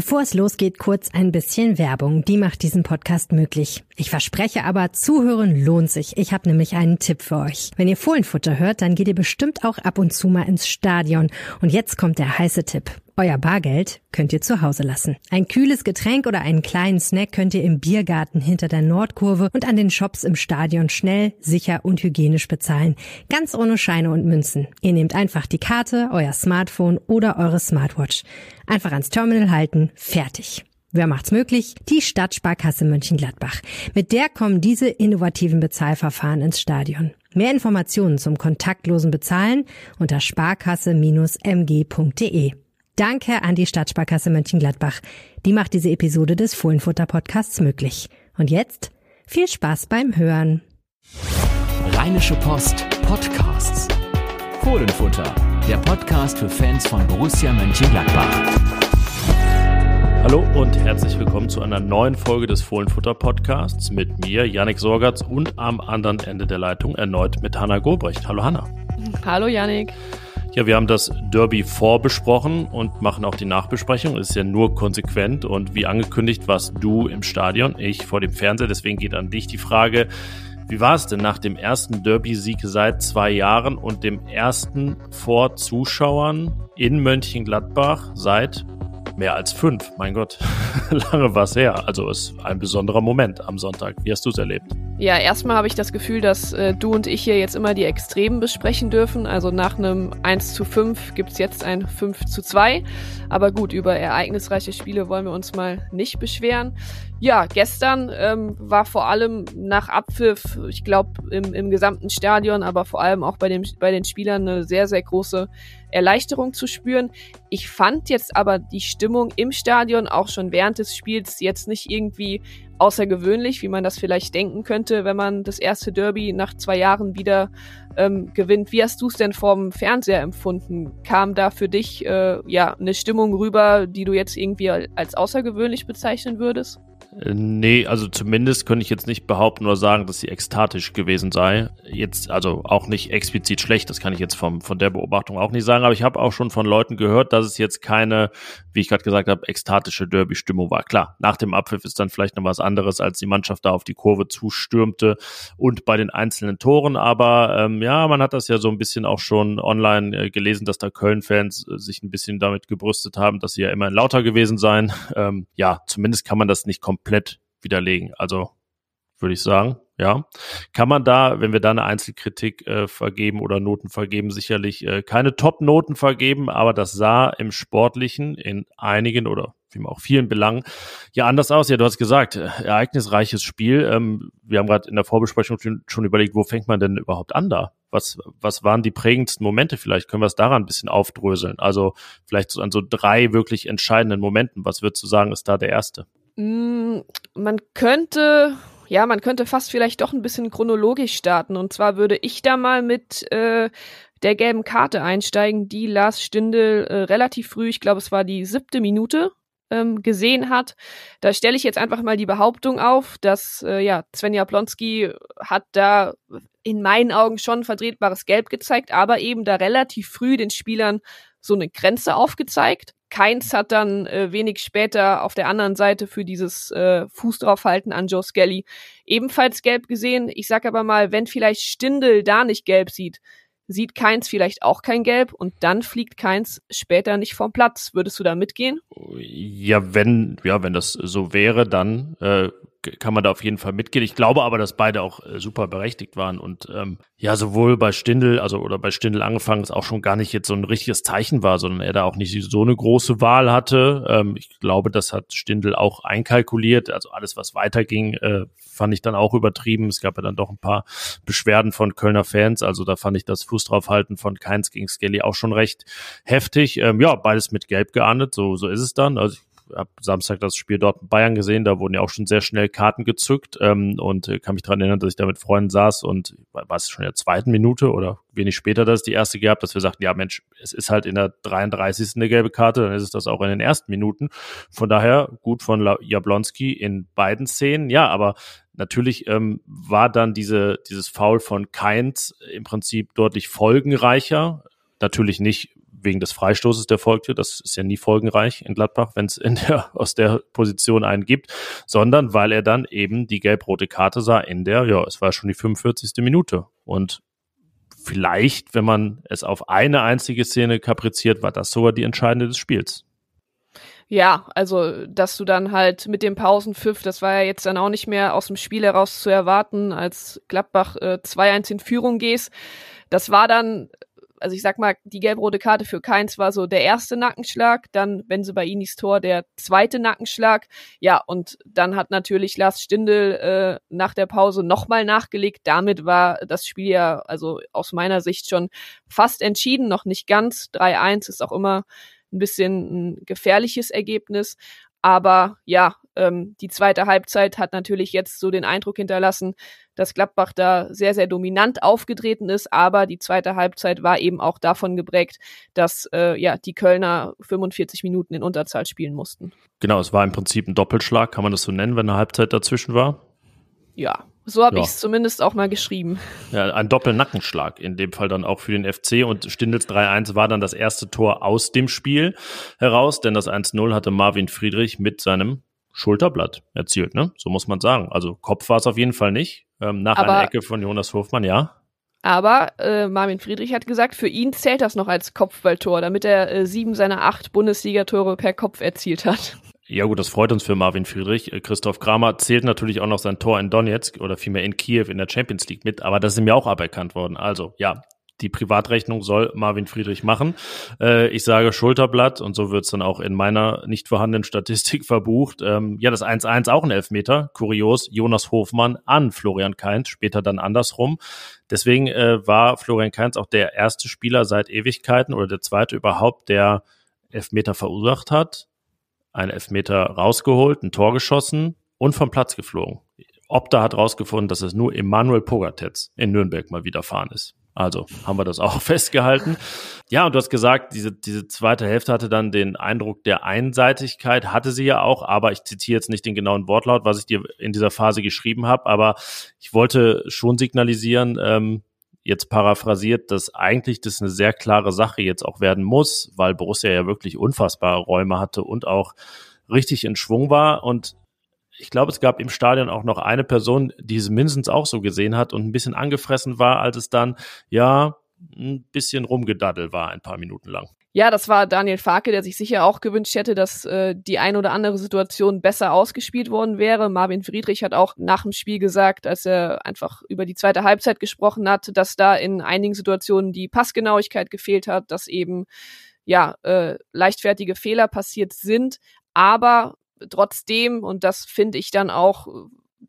Bevor es losgeht, kurz ein bisschen Werbung. Die macht diesen Podcast möglich. Ich verspreche aber, zuhören lohnt sich. Ich habe nämlich einen Tipp für euch. Wenn ihr Fohlenfutter hört, dann geht ihr bestimmt auch ab und zu mal ins Stadion. Und jetzt kommt der heiße Tipp. Euer Bargeld könnt ihr zu Hause lassen. Ein kühles Getränk oder einen kleinen Snack könnt ihr im Biergarten hinter der Nordkurve und an den Shops im Stadion schnell, sicher und hygienisch bezahlen. Ganz ohne Scheine und Münzen. Ihr nehmt einfach die Karte, euer Smartphone oder eure Smartwatch. Einfach ans Terminal halten, fertig. Wer macht's möglich? Die Stadtsparkasse Mönchengladbach. Mit der kommen diese innovativen Bezahlverfahren ins Stadion. Mehr Informationen zum kontaktlosen Bezahlen unter sparkasse-mg.de. Danke an die Stadtsparkasse Mönchengladbach. Die macht diese Episode des Fohlenfutter Podcasts möglich. Und jetzt viel Spaß beim Hören. Rheinische Post Podcasts. Fohlenfutter, der Podcast für Fans von Borussia Mönchengladbach. Hallo und herzlich willkommen zu einer neuen Folge des Fohlenfutter Podcasts mit mir, Yannick Sorgatz und am anderen Ende der Leitung erneut mit Hanna Gobrecht. Hallo Hanna. Hallo Yannick. Ja, wir haben das Derby vorbesprochen und machen auch die Nachbesprechung. ist ja nur konsequent und wie angekündigt warst du im Stadion, ich vor dem Fernseher. Deswegen geht an dich die Frage, wie war es denn nach dem ersten Derby-Sieg seit zwei Jahren und dem ersten vor Zuschauern in Mönchengladbach seit mehr als fünf? Mein Gott, lange war es her. Also ist ein besonderer Moment am Sonntag. Wie hast du es erlebt? Ja, erstmal habe ich das Gefühl, dass äh, du und ich hier jetzt immer die Extremen besprechen dürfen. Also nach einem 1 zu 5 gibt's jetzt ein 5 zu 2. Aber gut, über ereignisreiche Spiele wollen wir uns mal nicht beschweren. Ja, gestern ähm, war vor allem nach Abpfiff, ich glaube im, im gesamten Stadion, aber vor allem auch bei, dem, bei den Spielern eine sehr, sehr große Erleichterung zu spüren. Ich fand jetzt aber die Stimmung im Stadion auch schon während des Spiels jetzt nicht irgendwie außergewöhnlich, wie man das vielleicht denken könnte, wenn man das erste Derby nach zwei Jahren wieder ähm, gewinnt. Wie hast du es denn vorm Fernseher empfunden? Kam da für dich äh, ja eine Stimmung rüber, die du jetzt irgendwie als außergewöhnlich bezeichnen würdest? Äh, nee, also zumindest könnte ich jetzt nicht behaupten oder sagen, dass sie ekstatisch gewesen sei. Jetzt, also auch nicht explizit schlecht, das kann ich jetzt vom, von der Beobachtung auch nicht sagen, aber ich habe auch schon von Leuten gehört, dass es jetzt keine, wie ich gerade gesagt habe, ekstatische Derby-Stimmung war. Klar, nach dem Abpfiff ist dann vielleicht noch was anderes, als die Mannschaft da auf die Kurve zustürmte und bei den einzelnen Toren, aber ähm, ja, man hat das ja so ein bisschen auch schon online äh, gelesen, dass da Köln-Fans äh, sich ein bisschen damit gebrüstet haben, dass sie ja immerhin lauter gewesen seien. Ähm, ja, zumindest kann man das nicht komplett komplett widerlegen. Also würde ich sagen, ja. Kann man da, wenn wir da eine Einzelkritik äh, vergeben oder Noten vergeben, sicherlich äh, keine Top-Noten vergeben, aber das sah im Sportlichen in einigen oder wie auch vielen Belangen ja anders aus. Ja, du hast gesagt, äh, ereignisreiches Spiel. Ähm, wir haben gerade in der Vorbesprechung schon, schon überlegt, wo fängt man denn überhaupt an da? Was, was waren die prägendsten Momente? Vielleicht können wir es daran ein bisschen aufdröseln. Also vielleicht so an so drei wirklich entscheidenden Momenten. Was würdest du sagen, ist da der erste? Mm, man könnte, ja, man könnte fast vielleicht doch ein bisschen chronologisch starten. Und zwar würde ich da mal mit äh, der gelben Karte einsteigen, die Lars Stindl äh, relativ früh, ich glaube, es war die siebte Minute, ähm, gesehen hat. Da stelle ich jetzt einfach mal die Behauptung auf, dass äh, ja Svenja Plonski hat da in meinen Augen schon vertretbares Gelb gezeigt, aber eben da relativ früh den Spielern so eine Grenze aufgezeigt. Keins hat dann äh, wenig später auf der anderen Seite für dieses äh, Fuß draufhalten an Joe Skelly ebenfalls gelb gesehen. Ich sag aber mal, wenn vielleicht Stindel da nicht gelb sieht, sieht Keins vielleicht auch kein Gelb und dann fliegt Keins später nicht vom Platz. Würdest du da mitgehen? Ja, wenn, ja, wenn das so wäre, dann äh, kann man da auf jeden Fall mitgehen. Ich glaube aber, dass beide auch äh, super berechtigt waren und ähm, ja, sowohl bei Stindel, also oder bei Stindel angefangen, es auch schon gar nicht jetzt so ein richtiges Zeichen war, sondern er da auch nicht so eine große Wahl hatte. Ähm, ich glaube, das hat Stindel auch einkalkuliert. Also alles, was weiterging, äh, fand ich dann auch übertrieben. Es gab ja dann doch ein paar Beschwerden von Kölner Fans. Also da fand ich das Fuß draufhalten von Keins gegen Skelly auch schon recht heftig. Ähm, ja, beides mit Gelb geahndet, so, so ist es dann. Also ich habe Samstag das Spiel dort in Bayern gesehen, da wurden ja auch schon sehr schnell Karten gezückt ähm, und äh, kann mich daran erinnern, dass ich da mit Freunden saß und war es schon in der zweiten Minute oder wenig später, dass es die erste gab, dass wir sagten, ja Mensch, es ist halt in der 33. eine gelbe Karte, dann ist es das auch in den ersten Minuten. Von daher gut von Jablonski in beiden Szenen, ja, aber natürlich ähm, war dann diese, dieses Foul von Keins im Prinzip deutlich folgenreicher. Natürlich nicht wegen des Freistoßes, der folgte. Das ist ja nie folgenreich in Gladbach, wenn es in der, aus der Position einen gibt, sondern weil er dann eben die gelb-rote Karte sah in der, ja, es war schon die 45. Minute. Und vielleicht, wenn man es auf eine einzige Szene kapriziert, war das sogar die entscheidende des Spiels. Ja, also, dass du dann halt mit dem Pausenpfiff, das war ja jetzt dann auch nicht mehr aus dem Spiel heraus zu erwarten, als Gladbach äh, 2-1 in Führung gehst. Das war dann, also ich sag mal, die gelb-rote Karte für Keins war so der erste Nackenschlag, dann wenn sie bei Inis Tor der zweite Nackenschlag. Ja, und dann hat natürlich Lars Stindl äh, nach der Pause nochmal nachgelegt. Damit war das Spiel ja, also aus meiner Sicht schon fast entschieden, noch nicht ganz. 3-1 ist auch immer ein bisschen ein gefährliches Ergebnis. Aber ja, ähm, die zweite Halbzeit hat natürlich jetzt so den Eindruck hinterlassen, dass Gladbach da sehr, sehr dominant aufgetreten ist. Aber die zweite Halbzeit war eben auch davon geprägt, dass äh, ja die Kölner 45 Minuten in Unterzahl spielen mussten. Genau, es war im Prinzip ein Doppelschlag, kann man das so nennen, wenn eine Halbzeit dazwischen war? Ja, so habe ja. ich es zumindest auch mal geschrieben. Ja, ein Doppelnackenschlag in dem Fall dann auch für den FC und Stindels 3-1 war dann das erste Tor aus dem Spiel heraus, denn das 1-0 hatte Marvin Friedrich mit seinem Schulterblatt erzielt, ne? So muss man sagen. Also Kopf war es auf jeden Fall nicht. Ähm, nach aber, einer Ecke von Jonas Hofmann, ja. Aber äh, Marvin Friedrich hat gesagt, für ihn zählt das noch als Kopfballtor, damit er äh, sieben seiner acht Bundesligatore per Kopf erzielt hat. Ja gut, das freut uns für Marvin Friedrich. Äh, Christoph Kramer zählt natürlich auch noch sein Tor in Donetsk oder vielmehr in Kiew in der Champions League mit, aber das ist mir auch aberkannt worden. Also ja, die Privatrechnung soll Marvin Friedrich machen. Äh, ich sage Schulterblatt und so wird's dann auch in meiner nicht vorhandenen Statistik verbucht. Ähm, ja, das 1-1 auch ein Elfmeter. Kurios, Jonas Hofmann an Florian Kainz, später dann andersrum. Deswegen äh, war Florian Kainz auch der erste Spieler seit Ewigkeiten oder der zweite überhaupt, der Elfmeter verursacht hat einen Elfmeter rausgeholt, ein Tor geschossen und vom Platz geflogen. Opta hat rausgefunden, dass es nur Emanuel Pogatetz in Nürnberg mal widerfahren ist. Also haben wir das auch festgehalten. Ja, und du hast gesagt, diese, diese zweite Hälfte hatte dann den Eindruck der Einseitigkeit, hatte sie ja auch, aber ich zitiere jetzt nicht den genauen Wortlaut, was ich dir in dieser Phase geschrieben habe, aber ich wollte schon signalisieren, ähm, jetzt paraphrasiert, dass eigentlich das eine sehr klare Sache jetzt auch werden muss, weil Borussia ja wirklich unfassbare Räume hatte und auch richtig in Schwung war. Und ich glaube, es gab im Stadion auch noch eine Person, die es mindestens auch so gesehen hat und ein bisschen angefressen war, als es dann, ja, ein bisschen rumgedaddelt war, ein paar Minuten lang. Ja, das war Daniel Farke, der sich sicher auch gewünscht hätte, dass äh, die ein oder andere Situation besser ausgespielt worden wäre. Marvin Friedrich hat auch nach dem Spiel gesagt, als er einfach über die zweite Halbzeit gesprochen hat, dass da in einigen Situationen die Passgenauigkeit gefehlt hat, dass eben ja äh, leichtfertige Fehler passiert sind, aber trotzdem und das finde ich dann auch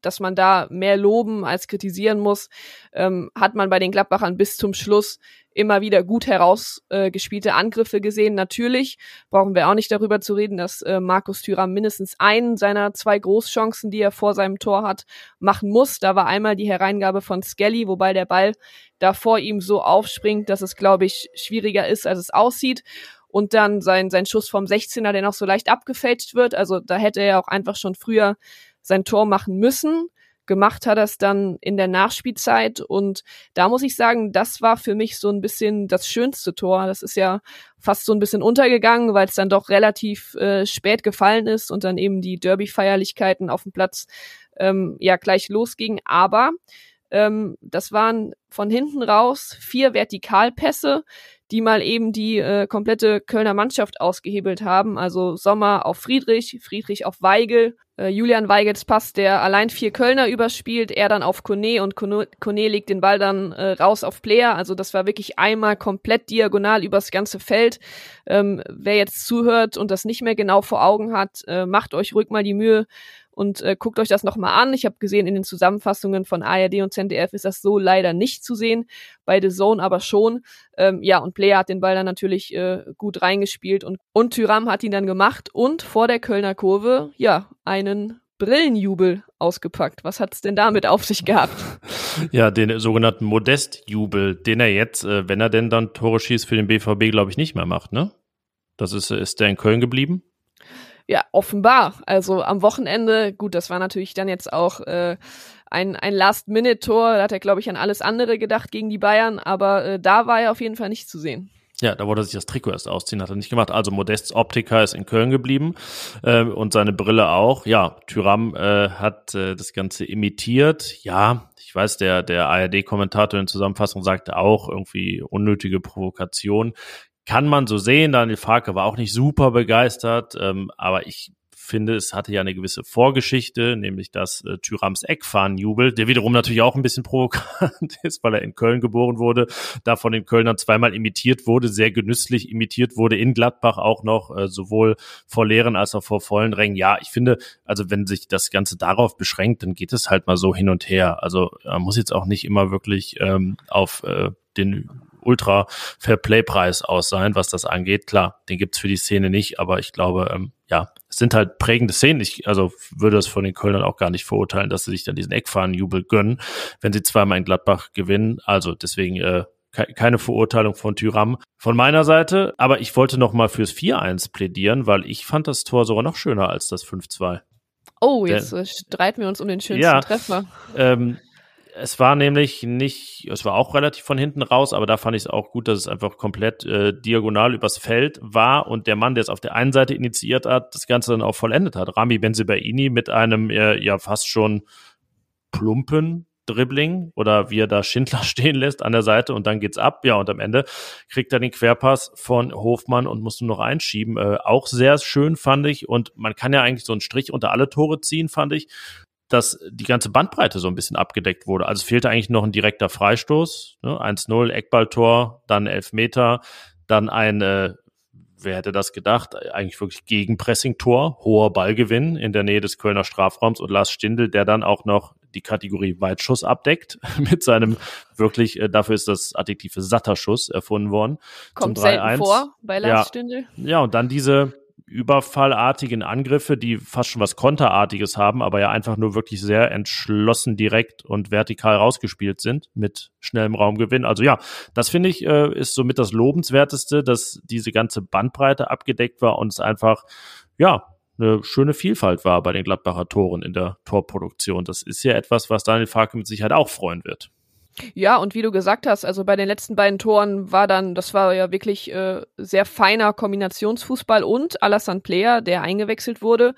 dass man da mehr loben als kritisieren muss, ähm, hat man bei den Gladbachern bis zum Schluss immer wieder gut herausgespielte äh, Angriffe gesehen. Natürlich brauchen wir auch nicht darüber zu reden, dass äh, Markus Thüram mindestens einen seiner zwei Großchancen, die er vor seinem Tor hat, machen muss. Da war einmal die Hereingabe von Skelly, wobei der Ball da vor ihm so aufspringt, dass es, glaube ich, schwieriger ist, als es aussieht. Und dann sein, sein Schuss vom 16er, der noch so leicht abgefälscht wird. Also da hätte er auch einfach schon früher sein Tor machen müssen. Gemacht hat er es dann in der Nachspielzeit und da muss ich sagen, das war für mich so ein bisschen das schönste Tor. Das ist ja fast so ein bisschen untergegangen, weil es dann doch relativ äh, spät gefallen ist und dann eben die Derby-Feierlichkeiten auf dem Platz ähm, ja gleich losging. Aber ähm, das waren von hinten raus vier Vertikalpässe, die mal eben die äh, komplette Kölner Mannschaft ausgehebelt haben. Also Sommer auf Friedrich, Friedrich auf Weigel, äh, Julian Weigels Pass, der allein vier Kölner überspielt, er dann auf Kone und Kone, Kone legt den Ball dann äh, raus auf Player. Also das war wirklich einmal komplett diagonal übers ganze Feld. Ähm, wer jetzt zuhört und das nicht mehr genau vor Augen hat, äh, macht euch ruhig mal die Mühe, und äh, guckt euch das nochmal an. Ich habe gesehen, in den Zusammenfassungen von ARD und ZDF ist das so leider nicht zu sehen, bei The Zone aber schon. Ähm, ja, und Player hat den Ball dann natürlich äh, gut reingespielt und, und Tyram hat ihn dann gemacht und vor der Kölner Kurve, ja, einen Brillenjubel ausgepackt. Was hat's denn damit auf sich gehabt? Ja, den sogenannten Modestjubel, den er jetzt, äh, wenn er denn dann Tore schießt für den BVB, glaube ich, nicht mehr macht, ne? Das ist, ist der in Köln geblieben? Ja, offenbar. Also am Wochenende, gut, das war natürlich dann jetzt auch äh, ein, ein Last-Minute-Tor. Da hat er, glaube ich, an alles andere gedacht gegen die Bayern, aber äh, da war er auf jeden Fall nicht zu sehen. Ja, da wollte er sich das Trikot erst ausziehen, hat er nicht gemacht. Also Modests Optiker ist in Köln geblieben äh, und seine Brille auch. Ja, Tyram äh, hat äh, das Ganze imitiert. Ja, ich weiß, der, der ARD-Kommentator in Zusammenfassung sagte auch irgendwie unnötige Provokation. Kann man so sehen. Daniel Farke war auch nicht super begeistert, ähm, aber ich finde, es hatte ja eine gewisse Vorgeschichte, nämlich dass äh, Thyrams Eckfahren jubelt, der wiederum natürlich auch ein bisschen provokant ist, weil er in Köln geboren wurde, da von den Kölnern zweimal imitiert wurde, sehr genüsslich imitiert wurde, in Gladbach auch noch, äh, sowohl vor leeren als auch vor vollen Rängen. Ja, ich finde, also wenn sich das Ganze darauf beschränkt, dann geht es halt mal so hin und her. Also man muss jetzt auch nicht immer wirklich ähm, auf äh, den Ultra Fair Play Preis aus sein, was das angeht. Klar, den gibt's für die Szene nicht, aber ich glaube, ähm, ja, es sind halt prägende Szenen. Ich also würde das von den Kölnern auch gar nicht verurteilen, dass sie sich dann diesen Eckfahnenjubel gönnen, wenn sie zweimal in Gladbach gewinnen. Also deswegen äh, keine Verurteilung von Tyram von meiner Seite. Aber ich wollte noch mal fürs 4-1 plädieren, weil ich fand das Tor sogar noch schöner als das 5-2. Oh, jetzt äh, streiten wir uns um den schönsten ja, Treffer. Ähm, es war nämlich nicht, es war auch relativ von hinten raus, aber da fand ich es auch gut, dass es einfach komplett äh, diagonal übers Feld war und der Mann, der es auf der einen Seite initiiert hat, das Ganze dann auch vollendet hat. Rami Benzibaini mit einem äh, ja fast schon plumpen Dribbling oder wie er da Schindler stehen lässt an der Seite und dann geht's ab. Ja, und am Ende kriegt er den Querpass von Hofmann und muss nur noch einschieben. Äh, auch sehr schön fand ich und man kann ja eigentlich so einen Strich unter alle Tore ziehen, fand ich dass die ganze Bandbreite so ein bisschen abgedeckt wurde. Also fehlte eigentlich noch ein direkter Freistoß, ne? 1-0, Eckballtor, dann Elfmeter, dann ein, äh, wer hätte das gedacht, eigentlich wirklich Gegenpressing-Tor, hoher Ballgewinn in der Nähe des Kölner Strafraums und Lars Stindl, der dann auch noch die Kategorie Weitschuss abdeckt mit seinem wirklich, äh, dafür ist das Adjektive satter Schuss erfunden worden. Kommt selten vor bei Lars ja, Stindl. Ja, und dann diese überfallartigen Angriffe, die fast schon was Konterartiges haben, aber ja einfach nur wirklich sehr entschlossen direkt und vertikal rausgespielt sind mit schnellem Raumgewinn. Also ja, das finde ich äh, ist somit das lobenswerteste, dass diese ganze Bandbreite abgedeckt war und es einfach ja eine schöne Vielfalt war bei den Gladbacher Toren in der Torproduktion. Das ist ja etwas, was Daniel Farke mit Sicherheit auch freuen wird. Ja, und wie du gesagt hast, also bei den letzten beiden Toren war dann, das war ja wirklich äh, sehr feiner Kombinationsfußball und Alassane Player, der eingewechselt wurde,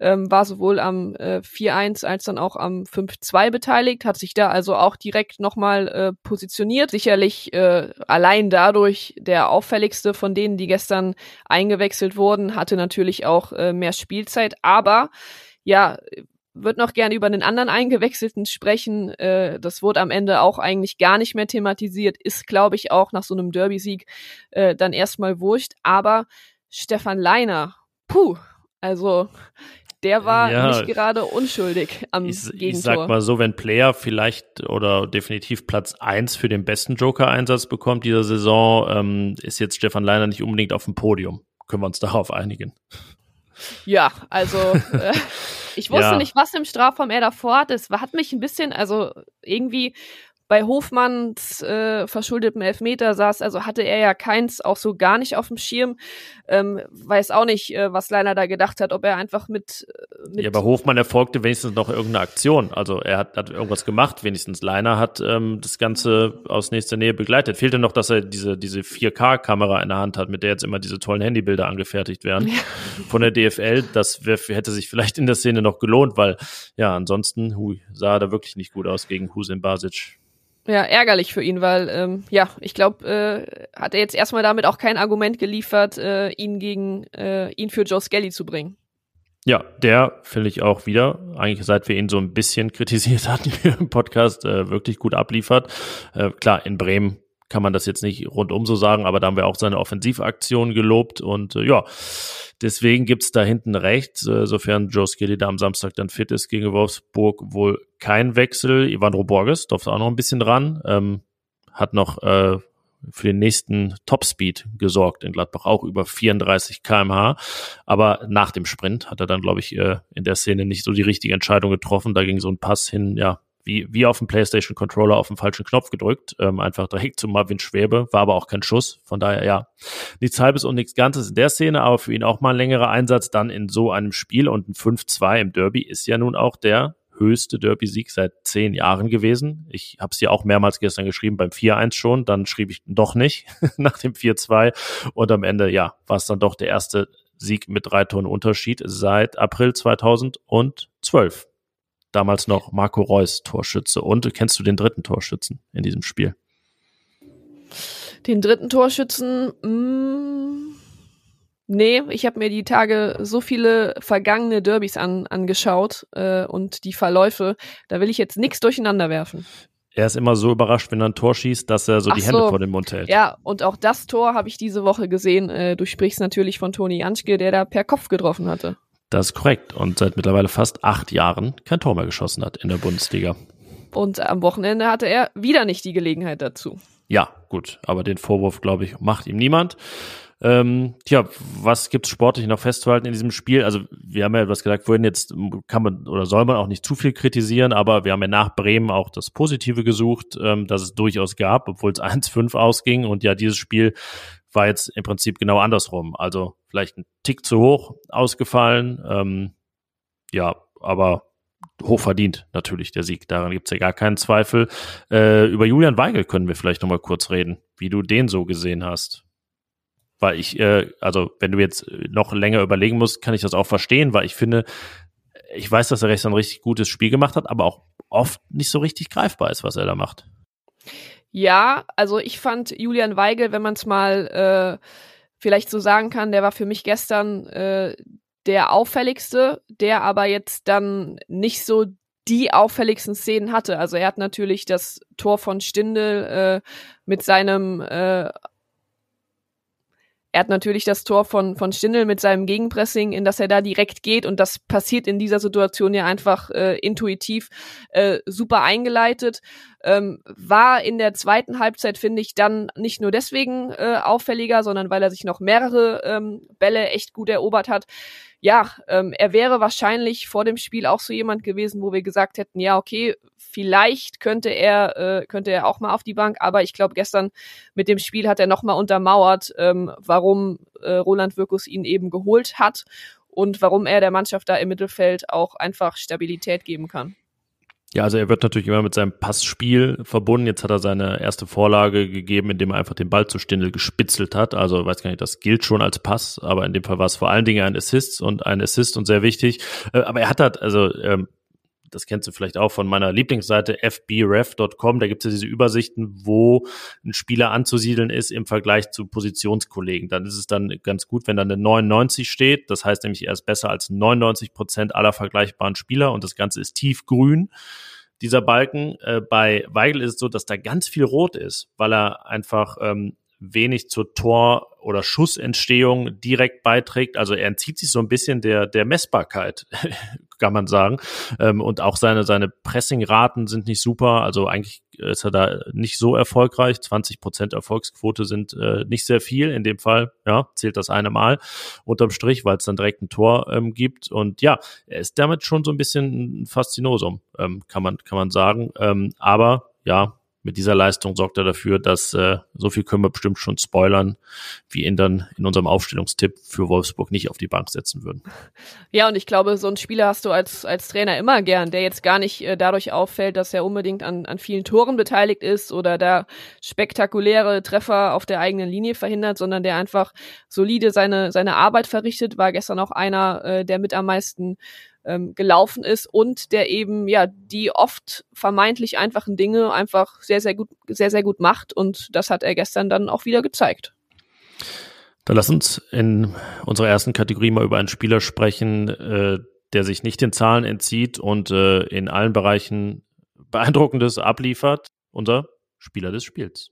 ähm, war sowohl am äh, 4-1 als dann auch am 5-2 beteiligt, hat sich da also auch direkt nochmal äh, positioniert. Sicherlich äh, allein dadurch der auffälligste von denen, die gestern eingewechselt wurden, hatte natürlich auch äh, mehr Spielzeit, aber ja, würde noch gerne über einen anderen Eingewechselten sprechen. Äh, das wurde am Ende auch eigentlich gar nicht mehr thematisiert, ist, glaube ich, auch nach so einem Derby-Sieg äh, dann erstmal wurscht. Aber Stefan Leiner, puh, also der war ja, nicht gerade unschuldig am ich, Gegentor. Ich sag mal so, wenn Player vielleicht oder definitiv Platz eins für den besten Joker-Einsatz bekommt dieser Saison, ähm, ist jetzt Stefan Leiner nicht unbedingt auf dem Podium. Können wir uns darauf einigen? Ja, also äh, ich wusste ja. nicht, was im Strafraum er davor hat. Es hat mich ein bisschen, also irgendwie bei Hofmanns äh, verschuldetem Elfmeter saß, also hatte er ja keins auch so gar nicht auf dem Schirm. Ähm, weiß auch nicht, äh, was Leiner da gedacht hat, ob er einfach mit, äh, mit Ja, bei Hofmann erfolgte wenigstens noch irgendeine Aktion. Also er hat, hat irgendwas gemacht, wenigstens Leiner hat ähm, das Ganze aus nächster Nähe begleitet. Fehlte noch, dass er diese, diese 4K-Kamera in der Hand hat, mit der jetzt immer diese tollen Handybilder angefertigt werden. Ja. Von der DFL, das wär, hätte sich vielleicht in der Szene noch gelohnt, weil ja, ansonsten hui, sah er da wirklich nicht gut aus gegen Husin Basic. Ja, ärgerlich für ihn, weil ähm, ja, ich glaube, äh, hat er jetzt erstmal damit auch kein Argument geliefert, äh, ihn gegen äh, ihn für Joe Skelly zu bringen. Ja, der finde ich auch wieder, eigentlich seit wir ihn so ein bisschen kritisiert hatten hier im Podcast, äh, wirklich gut abliefert. Äh, klar, in Bremen kann man das jetzt nicht rundum so sagen, aber da haben wir auch seine Offensivaktion gelobt und äh, ja, deswegen gibt's da hinten rechts, äh, sofern Joe Skilly da am Samstag dann fit ist gegen Wolfsburg, wohl kein Wechsel. Ivandro Borges durfte auch noch ein bisschen dran, ähm, hat noch äh, für den nächsten Topspeed gesorgt in Gladbach, auch über 34 kmh. Aber nach dem Sprint hat er dann, glaube ich, äh, in der Szene nicht so die richtige Entscheidung getroffen. Da ging so ein Pass hin, ja, wie, wie auf dem PlayStation Controller auf den falschen Knopf gedrückt, ähm, einfach direkt zu Marvin Schwäbe, war aber auch kein Schuss. Von daher, ja, nichts Halbes und nichts Ganzes in der Szene, aber für ihn auch mal ein längerer Einsatz dann in so einem Spiel und ein 5-2 im Derby ist ja nun auch der höchste Derby-Sieg seit zehn Jahren gewesen. Ich habe es ja auch mehrmals gestern geschrieben, beim 4-1 schon, dann schrieb ich doch nicht nach dem 4-2 und am Ende, ja, war es dann doch der erste Sieg mit drei Tonnen Unterschied seit April 2012. Damals noch Marco Reus Torschütze. Und kennst du den dritten Torschützen in diesem Spiel? Den dritten Torschützen, mh, mm, nee, ich habe mir die Tage so viele vergangene Derbys an, angeschaut äh, und die Verläufe, da will ich jetzt nichts durcheinander werfen. Er ist immer so überrascht, wenn er ein Tor schießt, dass er so Ach die Hände vor den Mund hält. Ja, und auch das Tor habe ich diese Woche gesehen. Äh, du sprichst natürlich von Toni Janschke, der da per Kopf getroffen hatte. Das ist korrekt. Und seit mittlerweile fast acht Jahren kein Tor mehr geschossen hat in der Bundesliga. Und am Wochenende hatte er wieder nicht die Gelegenheit dazu. Ja, gut. Aber den Vorwurf, glaube ich, macht ihm niemand. Ähm, tja, was gibt's sportlich noch festzuhalten in diesem Spiel? Also wir haben ja etwas gesagt, vorhin jetzt kann man oder soll man auch nicht zu viel kritisieren, aber wir haben ja nach Bremen auch das Positive gesucht, ähm, dass es durchaus gab, obwohl es 1-5 ausging und ja dieses Spiel war jetzt im Prinzip genau andersrum. Also vielleicht ein Tick zu hoch ausgefallen, ähm, ja, aber hoch verdient natürlich der Sieg. Daran gibt's ja gar keinen Zweifel. Äh, über Julian Weigel können wir vielleicht noch mal kurz reden, wie du den so gesehen hast. Weil ich, äh, also wenn du jetzt noch länger überlegen musst, kann ich das auch verstehen, weil ich finde, ich weiß, dass er recht ein richtig gutes Spiel gemacht hat, aber auch oft nicht so richtig greifbar ist, was er da macht. Ja, also ich fand Julian Weigel, wenn man es mal äh, vielleicht so sagen kann, der war für mich gestern äh, der auffälligste, der aber jetzt dann nicht so die auffälligsten Szenen hatte. Also er hat natürlich das Tor von Stindel äh, mit seinem äh, er hat natürlich das Tor von, von Stindl mit seinem Gegenpressing, in das er da direkt geht und das passiert in dieser Situation ja einfach äh, intuitiv äh, super eingeleitet. Ähm, war in der zweiten Halbzeit, finde ich, dann nicht nur deswegen äh, auffälliger, sondern weil er sich noch mehrere ähm, Bälle echt gut erobert hat ja, ähm, er wäre wahrscheinlich vor dem Spiel auch so jemand gewesen, wo wir gesagt hätten, ja, okay, vielleicht könnte er, äh, könnte er auch mal auf die Bank, aber ich glaube, gestern mit dem Spiel hat er nochmal untermauert, ähm, warum äh, Roland Wirkus ihn eben geholt hat und warum er der Mannschaft da im Mittelfeld auch einfach Stabilität geben kann. Ja, also er wird natürlich immer mit seinem Passspiel verbunden. Jetzt hat er seine erste Vorlage gegeben, indem er einfach den Ball zu Stindel gespitzelt hat. Also weiß gar nicht, das gilt schon als Pass, aber in dem Fall war es vor allen Dingen ein Assist und ein Assist und sehr wichtig. Äh, aber er hat halt, also ähm, das kennst du vielleicht auch von meiner Lieblingsseite fbref.com, da gibt es ja diese Übersichten, wo ein Spieler anzusiedeln ist im Vergleich zu Positionskollegen. Dann ist es dann ganz gut, wenn da eine 99 steht. Das heißt nämlich, er ist besser als 99 Prozent aller vergleichbaren Spieler und das Ganze ist tiefgrün dieser Balken. Äh, bei Weigel ist es so, dass da ganz viel rot ist, weil er einfach ähm, wenig zur Tor- oder Schussentstehung direkt beiträgt. Also er entzieht sich so ein bisschen der, der Messbarkeit, kann man sagen. Ähm, und auch seine, seine Pressing-Raten sind nicht super. Also eigentlich ist er da nicht so erfolgreich. 20 Prozent Erfolgsquote sind äh, nicht sehr viel. In dem Fall, ja, zählt das eine Mal unterm Strich, weil es dann direkt ein Tor ähm, gibt. Und ja, er ist damit schon so ein bisschen ein Faszinosum, ähm, kann man, kann man sagen. Ähm, aber ja, mit dieser Leistung sorgt er dafür, dass äh, so viel können wir bestimmt schon spoilern, wie ihn dann in unserem Aufstellungstipp für Wolfsburg nicht auf die Bank setzen würden. Ja, und ich glaube, so einen Spieler hast du als, als Trainer immer gern, der jetzt gar nicht äh, dadurch auffällt, dass er unbedingt an, an vielen Toren beteiligt ist oder da spektakuläre Treffer auf der eigenen Linie verhindert, sondern der einfach solide seine, seine Arbeit verrichtet, war gestern auch einer, äh, der mit am meisten ähm, gelaufen ist und der eben ja die oft vermeintlich einfachen Dinge einfach sehr sehr gut sehr sehr gut macht und das hat er gestern dann auch wieder gezeigt. Dann lass uns in unserer ersten Kategorie mal über einen Spieler sprechen, äh, der sich nicht den Zahlen entzieht und äh, in allen Bereichen beeindruckendes abliefert. Unser Spieler des Spiels.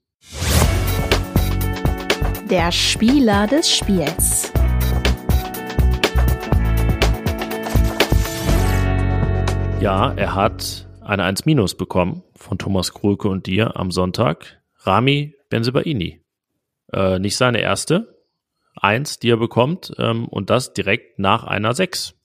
Der Spieler des Spiels. Ja, er hat eine 1 minus bekommen von Thomas Krulke und dir am Sonntag. Rami Benzebaini. Äh, nicht seine erste. Eins, die er bekommt, ähm, und das direkt nach einer 6.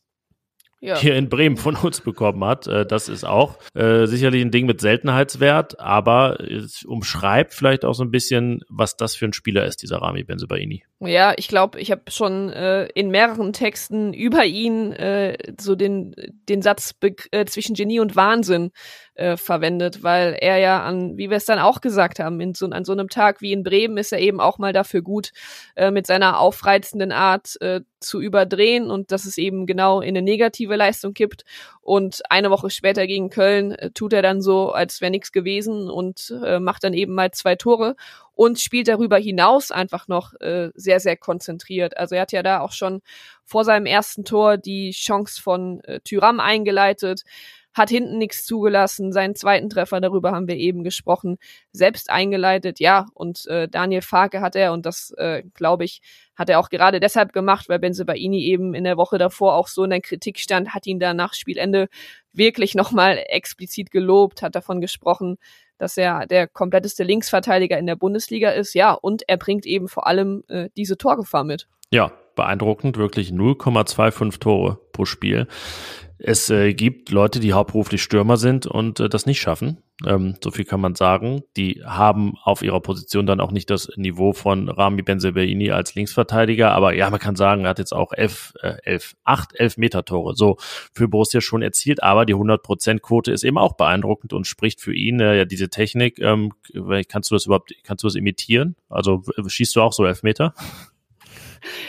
Ja. Hier in Bremen von uns bekommen hat. Äh, das ist auch äh, sicherlich ein Ding mit Seltenheitswert, aber es umschreibt vielleicht auch so ein bisschen, was das für ein Spieler ist, dieser Rami Benzebaini. Ja, ich glaube, ich habe schon äh, in mehreren Texten über ihn äh, so den, den Satz äh, zwischen Genie und Wahnsinn äh, verwendet, weil er ja an, wie wir es dann auch gesagt haben, in so, an so einem Tag wie in Bremen ist er eben auch mal dafür gut, äh, mit seiner aufreizenden Art äh, zu überdrehen und dass es eben genau in eine negative Leistung kippt. Und eine Woche später gegen Köln äh, tut er dann so, als wäre nichts gewesen und äh, macht dann eben mal zwei Tore und spielt darüber hinaus einfach noch äh, sehr, sehr konzentriert. Also er hat ja da auch schon vor seinem ersten Tor die Chance von äh, Tyram eingeleitet, hat hinten nichts zugelassen, seinen zweiten Treffer, darüber haben wir eben gesprochen, selbst eingeleitet, ja, und äh, Daniel Farke hat er, und das äh, glaube ich, hat er auch gerade deshalb gemacht, weil Benzebaini eben in der Woche davor auch so in der Kritik stand, hat ihn da nach Spielende wirklich nochmal explizit gelobt, hat davon gesprochen, dass er der kompletteste Linksverteidiger in der Bundesliga ist. Ja, und er bringt eben vor allem äh, diese Torgefahr mit. Ja, beeindruckend, wirklich 0,25 Tore pro Spiel. Es äh, gibt Leute, die hauptberuflich Stürmer sind und äh, das nicht schaffen. Ähm, so viel kann man sagen. Die haben auf ihrer Position dann auch nicht das Niveau von Rami Benzebaini als Linksverteidiger. Aber ja, man kann sagen, er hat jetzt auch elf, äh, elf, acht, elf Meter Tore so für Borussia schon erzielt. Aber die 100% Quote ist eben auch beeindruckend und spricht für ihn äh, ja diese Technik. Ähm, kannst du das überhaupt, kannst du das imitieren? Also schießt du auch so elf Meter?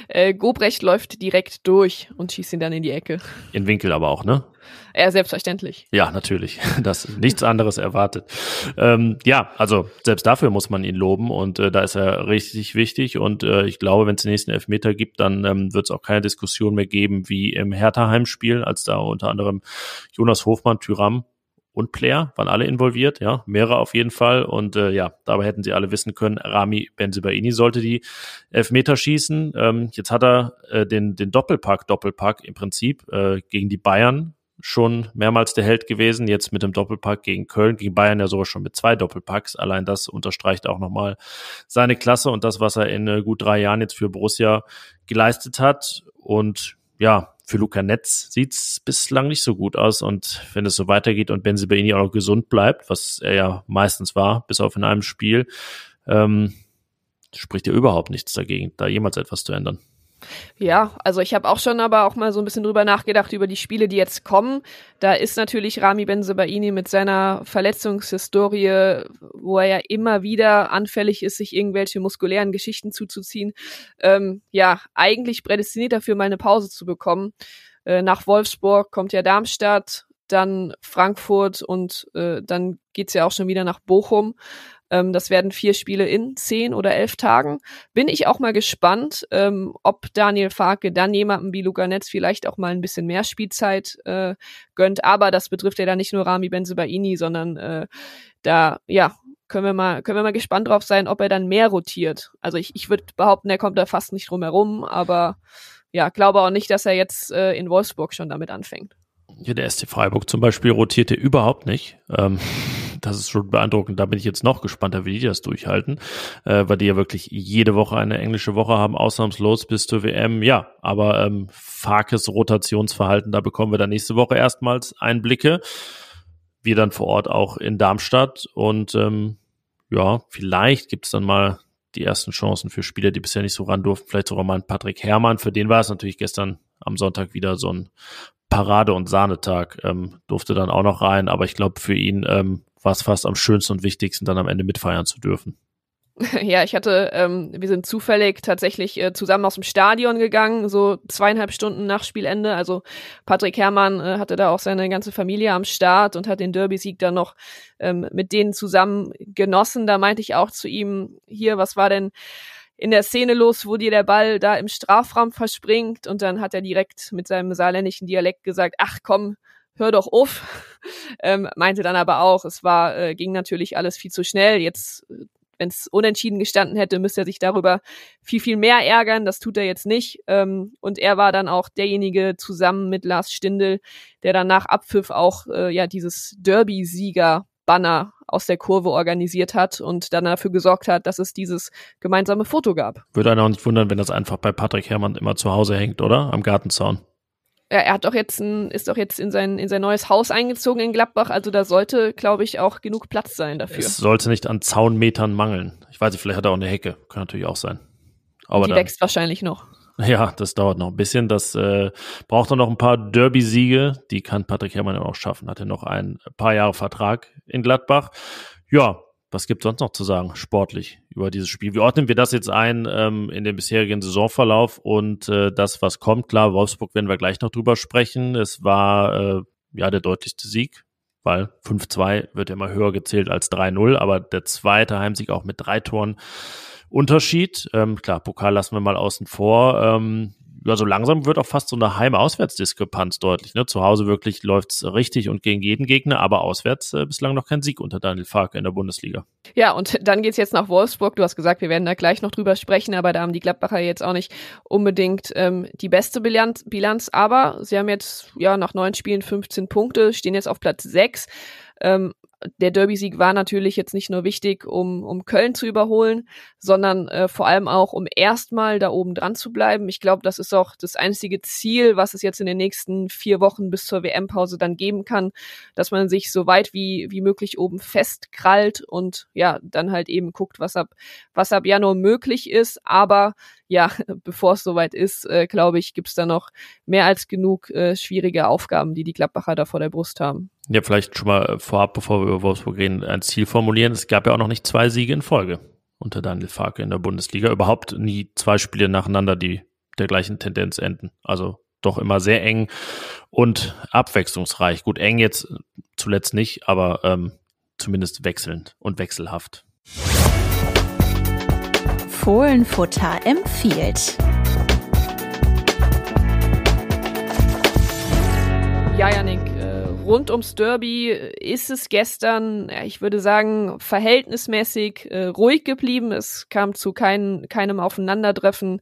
Äh, Gobrecht läuft direkt durch und schießt ihn dann in die Ecke. In Winkel aber auch, ne? Ja, selbstverständlich. Ja, natürlich. Das nichts anderes erwartet. Ähm, ja, also selbst dafür muss man ihn loben und äh, da ist er richtig wichtig und äh, ich glaube, wenn es den nächsten Elfmeter gibt, dann ähm, wird es auch keine Diskussion mehr geben wie im Hertha-Heimspiel, als da unter anderem Jonas Hofmann, Tyram und Player waren alle involviert, ja, mehrere auf jeden Fall. Und äh, ja, dabei hätten sie alle wissen können, Rami Benzibaini sollte die Elfmeter schießen. Ähm, jetzt hat er äh, den, den Doppelpack, Doppelpack im Prinzip äh, gegen die Bayern schon mehrmals der Held gewesen, jetzt mit dem Doppelpack gegen Köln, gegen Bayern ja sogar schon mit zwei Doppelpacks. Allein das unterstreicht auch nochmal seine Klasse und das, was er in äh, gut drei Jahren jetzt für Borussia geleistet hat. Und ja, für Luca Netz sieht's bislang nicht so gut aus. Und wenn es so weitergeht und Benzibaini auch noch gesund bleibt, was er ja meistens war, bis auf in einem Spiel, ähm, spricht ja überhaupt nichts dagegen, da jemals etwas zu ändern. Ja, also ich habe auch schon aber auch mal so ein bisschen drüber nachgedacht über die Spiele, die jetzt kommen. Da ist natürlich Rami Benzebaini mit seiner Verletzungshistorie, wo er ja immer wieder anfällig ist, sich irgendwelche muskulären Geschichten zuzuziehen, ähm, ja, eigentlich prädestiniert dafür, mal eine Pause zu bekommen. Äh, nach Wolfsburg kommt ja Darmstadt, dann Frankfurt und äh, dann geht's ja auch schon wieder nach Bochum. Ähm, das werden vier Spiele in zehn oder elf Tagen. Bin ich auch mal gespannt, ähm, ob Daniel Farke dann jemandem wie Luca Netz vielleicht auch mal ein bisschen mehr Spielzeit äh, gönnt. Aber das betrifft ja dann nicht nur Rami Benzebaini, sondern äh, da, ja, können wir mal, können wir mal gespannt drauf sein, ob er dann mehr rotiert. Also ich, ich würde behaupten, er kommt da fast nicht drum herum, aber ja, glaube auch nicht, dass er jetzt äh, in Wolfsburg schon damit anfängt. Ja, der SC Freiburg zum Beispiel rotierte überhaupt nicht. Ähm, das ist schon beeindruckend. Da bin ich jetzt noch gespannter, wie die das durchhalten, äh, weil die ja wirklich jede Woche eine englische Woche haben, ausnahmslos bis zur WM. Ja, aber ähm, Farkes Rotationsverhalten, da bekommen wir dann nächste Woche erstmals Einblicke. Wir dann vor Ort auch in Darmstadt und ähm, ja, vielleicht gibt es dann mal die ersten Chancen für Spieler, die bisher nicht so ran durften. Vielleicht sogar mal ein Patrick Herrmann. Für den war es natürlich gestern am Sonntag wieder so ein Parade- und Sahnetag. Ähm, durfte dann auch noch rein, aber ich glaube, für ihn ähm, war es fast am schönsten und wichtigsten, dann am Ende mitfeiern zu dürfen. Ja, ich hatte, ähm, wir sind zufällig tatsächlich äh, zusammen aus dem Stadion gegangen, so zweieinhalb Stunden nach Spielende. Also Patrick Herrmann äh, hatte da auch seine ganze Familie am Start und hat den Derby-Sieg dann noch ähm, mit denen zusammen genossen. Da meinte ich auch zu ihm, hier, was war denn in der Szene los, wo dir der Ball da im Strafraum verspringt und dann hat er direkt mit seinem saarländischen Dialekt gesagt, ach komm, hör doch auf. Ähm, meinte dann aber auch, es war, äh, ging natürlich alles viel zu schnell. Jetzt, äh, wenn es unentschieden gestanden hätte, müsste er sich darüber viel, viel mehr ärgern. Das tut er jetzt nicht. Ähm, und er war dann auch derjenige zusammen mit Lars Stindl, der dann nach Abpfiff auch äh, ja dieses Derby-Sieger Banner aus der Kurve organisiert hat und dann dafür gesorgt hat, dass es dieses gemeinsame Foto gab. Würde einen auch nicht wundern, wenn das einfach bei Patrick Herrmann immer zu Hause hängt, oder? Am Gartenzaun. Ja, er hat doch jetzt ein, ist doch jetzt in sein, in sein neues Haus eingezogen in Gladbach, also da sollte, glaube ich, auch genug Platz sein dafür. Es sollte nicht an Zaunmetern mangeln. Ich weiß nicht, vielleicht hat er auch eine Hecke. Kann natürlich auch sein. Aber die dann, wächst wahrscheinlich noch. Ja, das dauert noch ein bisschen. Das äh, braucht dann noch ein paar Derby-Siege. Die kann Patrick Herrmann ja auch schaffen. Hatte noch ein paar Jahre Vertrag in Gladbach. Ja, was gibt sonst noch zu sagen, sportlich über dieses Spiel? Wie ordnen wir das jetzt ein ähm, in den bisherigen Saisonverlauf und äh, das, was kommt? Klar, Wolfsburg werden wir gleich noch drüber sprechen. Es war äh, ja der deutlichste Sieg, weil 5-2 wird ja immer höher gezählt als 3-0, aber der zweite Heimsieg auch mit drei Toren Unterschied. Ähm, klar, Pokal lassen wir mal außen vor. Ähm, ja, so langsam wird auch fast so eine Heim-Auswärts-Diskrepanz deutlich. Ne? Zu Hause wirklich läuft's richtig und gegen jeden Gegner, aber auswärts äh, bislang noch kein Sieg unter Daniel Farke in der Bundesliga. Ja, und dann geht's jetzt nach Wolfsburg. Du hast gesagt, wir werden da gleich noch drüber sprechen, aber da haben die Gladbacher jetzt auch nicht unbedingt ähm, die beste Bilanz, Bilanz. Aber sie haben jetzt ja nach neun Spielen 15 Punkte, stehen jetzt auf Platz sechs. Ähm, der Derby-Sieg war natürlich jetzt nicht nur wichtig, um, um Köln zu überholen, sondern äh, vor allem auch, um erstmal da oben dran zu bleiben. Ich glaube, das ist auch das einzige Ziel, was es jetzt in den nächsten vier Wochen bis zur WM-Pause dann geben kann, dass man sich so weit wie, wie möglich oben festkrallt und ja, dann halt eben guckt, was ab, was ab Januar möglich ist. Aber ja, bevor es soweit ist, äh, glaube ich, gibt's da noch mehr als genug äh, schwierige Aufgaben, die die Gladbacher da vor der Brust haben. Ja, vielleicht schon mal vorab, bevor wir über Wolfsburg reden, ein Ziel formulieren. Es gab ja auch noch nicht zwei Siege in Folge unter Daniel Farke in der Bundesliga. Überhaupt nie zwei Spiele nacheinander, die der gleichen Tendenz enden. Also doch immer sehr eng und abwechslungsreich. Gut, eng jetzt zuletzt nicht, aber ähm, zumindest wechselnd und wechselhaft. Fohlenfutter empfiehlt. Ja, Janik, äh, rund ums Derby ist es gestern, ich würde sagen, verhältnismäßig äh, ruhig geblieben. Es kam zu kein, keinem Aufeinandertreffen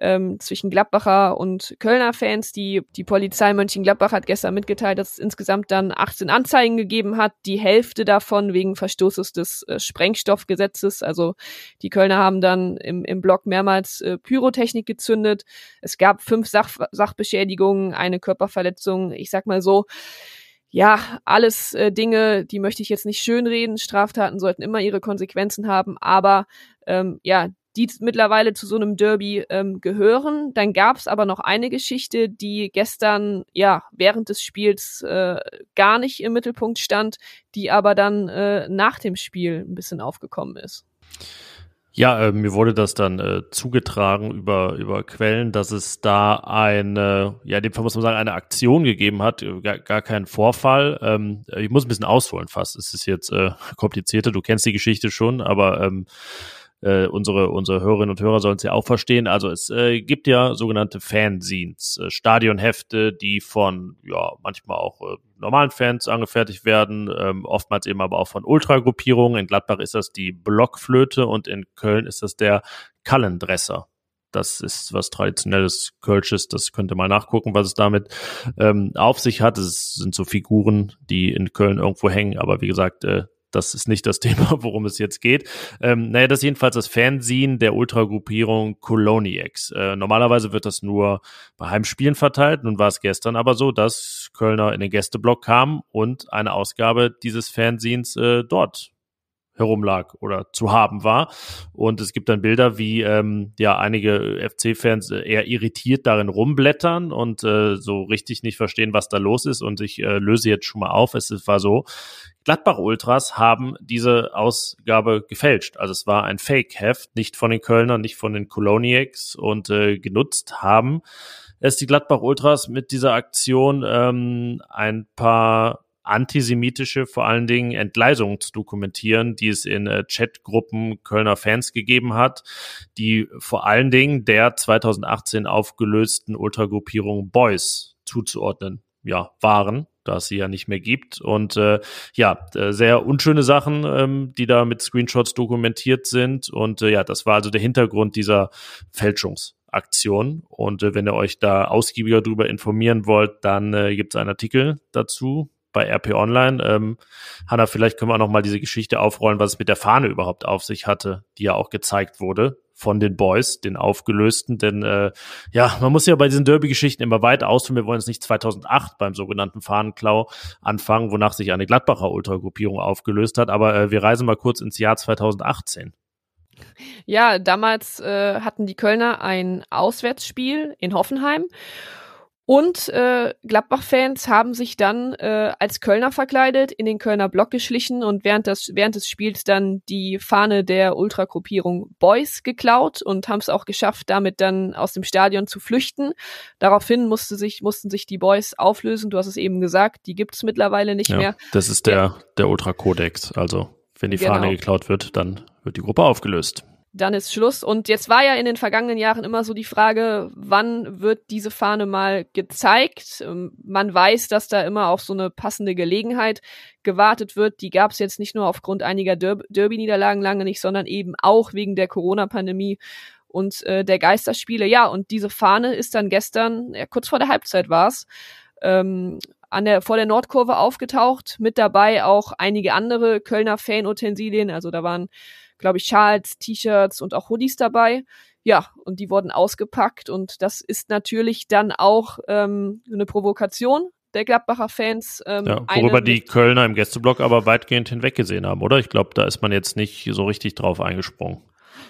ähm, zwischen Gladbacher und Kölner Fans. Die, die Polizei Mönchengladbach hat gestern mitgeteilt, dass es insgesamt dann 18 Anzeigen gegeben hat, die Hälfte davon wegen Verstoßes des äh, Sprengstoffgesetzes. Also die Kölner haben dann im, im Block mehrmals äh, Pyrotechnik gezündet. Es gab fünf Sach Sachbeschädigungen, eine Körperverletzung. Ich sag mal so, ja, alles äh, Dinge, die möchte ich jetzt nicht schönreden. Straftaten sollten immer ihre Konsequenzen haben, aber ähm, ja, die mittlerweile zu so einem Derby ähm, gehören. Dann gab es aber noch eine Geschichte, die gestern ja während des Spiels äh, gar nicht im Mittelpunkt stand, die aber dann äh, nach dem Spiel ein bisschen aufgekommen ist. Ja, äh, mir wurde das dann äh, zugetragen über, über Quellen, dass es da eine, ja, in dem Fall muss man sagen, eine Aktion gegeben hat, äh, gar, gar keinen Vorfall. Ähm, ich muss ein bisschen ausholen fast. Es ist jetzt äh, komplizierter, du kennst die Geschichte schon, aber ähm, äh, unsere, unsere Hörerinnen und Hörer sollen es ja auch verstehen. Also es äh, gibt ja sogenannte Fanzines, äh, Stadionhefte, die von ja manchmal auch äh, normalen Fans angefertigt werden, ähm, oftmals eben aber auch von Ultragruppierungen. In Gladbach ist das die Blockflöte und in Köln ist das der Kallendresser. Das ist was traditionelles Kölsches, das könnt ihr mal nachgucken, was es damit ähm, auf sich hat. Es sind so Figuren, die in Köln irgendwo hängen, aber wie gesagt, äh, das ist nicht das Thema, worum es jetzt geht. Ähm, naja, das ist jedenfalls das Fanzine der Ultragruppierung Coloniacs. Äh, normalerweise wird das nur bei Heimspielen verteilt. Nun war es gestern aber so, dass Kölner in den Gästeblock kam und eine Ausgabe dieses Fanzines äh, dort herumlag oder zu haben war. Und es gibt dann Bilder, wie ähm, ja einige FC-Fans äh, eher irritiert darin rumblättern und äh, so richtig nicht verstehen, was da los ist. Und ich äh, löse jetzt schon mal auf. Es war so, Gladbach-Ultras haben diese Ausgabe gefälscht. Also es war ein Fake-Heft, nicht von den Kölnern, nicht von den Coloniacs und äh, genutzt haben es die Gladbach-Ultras mit dieser Aktion ähm, ein paar antisemitische, vor allen Dingen Entgleisungen zu dokumentieren, die es in äh, Chatgruppen Kölner Fans gegeben hat, die vor allen Dingen der 2018 aufgelösten Ultragruppierung Boys zuzuordnen ja, waren da es sie ja nicht mehr gibt. Und äh, ja, äh, sehr unschöne Sachen, ähm, die da mit Screenshots dokumentiert sind. Und äh, ja, das war also der Hintergrund dieser Fälschungsaktion. Und äh, wenn ihr euch da ausgiebiger darüber informieren wollt, dann äh, gibt es einen Artikel dazu bei RP Online. Ähm, Hanna, vielleicht können wir auch noch mal diese Geschichte aufrollen, was es mit der Fahne überhaupt auf sich hatte, die ja auch gezeigt wurde von den Boys, den aufgelösten. Denn äh, ja, man muss ja bei diesen Derby-Geschichten immer weit ausführen. Wir wollen jetzt nicht 2008 beim sogenannten Fahnenklau anfangen, wonach sich eine Gladbacher Ultragruppierung aufgelöst hat. Aber äh, wir reisen mal kurz ins Jahr 2018. Ja, damals äh, hatten die Kölner ein Auswärtsspiel in Hoffenheim und äh, Gladbach-Fans haben sich dann äh, als Kölner verkleidet, in den Kölner Block geschlichen und während, des während des Spiels dann die Fahne der Ultragruppierung Boys geklaut und haben es auch geschafft, damit dann aus dem Stadion zu flüchten. Daraufhin musste sich, mussten sich die Boys auflösen. Du hast es eben gesagt, die gibt's mittlerweile nicht ja, mehr. Das ist der, der Ultra-Kodex. Also, wenn die Genau. Fahne geklaut wird, dann wird die Gruppe aufgelöst. Dann ist Schluss. Und jetzt war ja in den vergangenen Jahren immer so die Frage, wann wird diese Fahne mal gezeigt? Ähm, Man weiß, dass da immer auf so eine passende Gelegenheit gewartet wird. Die gab es jetzt nicht nur aufgrund einiger Derb Derby-Niederlagen lange nicht, sondern eben auch wegen der Corona-Pandemie und äh, der Geisterspiele. Ja, und diese Fahne ist dann gestern, ja, kurz vor der Halbzeit war's, ähm, an der, vor der Nordkurve aufgetaucht. Mit dabei auch einige andere Kölner Fan-Utensilien. Also da waren glaube ich, Schals, T-Shirts und auch Hoodies dabei. Ja, und die wurden ausgepackt und das ist natürlich dann auch ähm, eine Provokation der Gladbacher Fans. Ähm, Ja, worüber die Kölner im Gästeblock aber weitgehend hinweggesehen haben, oder? Ich glaube, da ist man jetzt nicht so richtig drauf eingesprungen.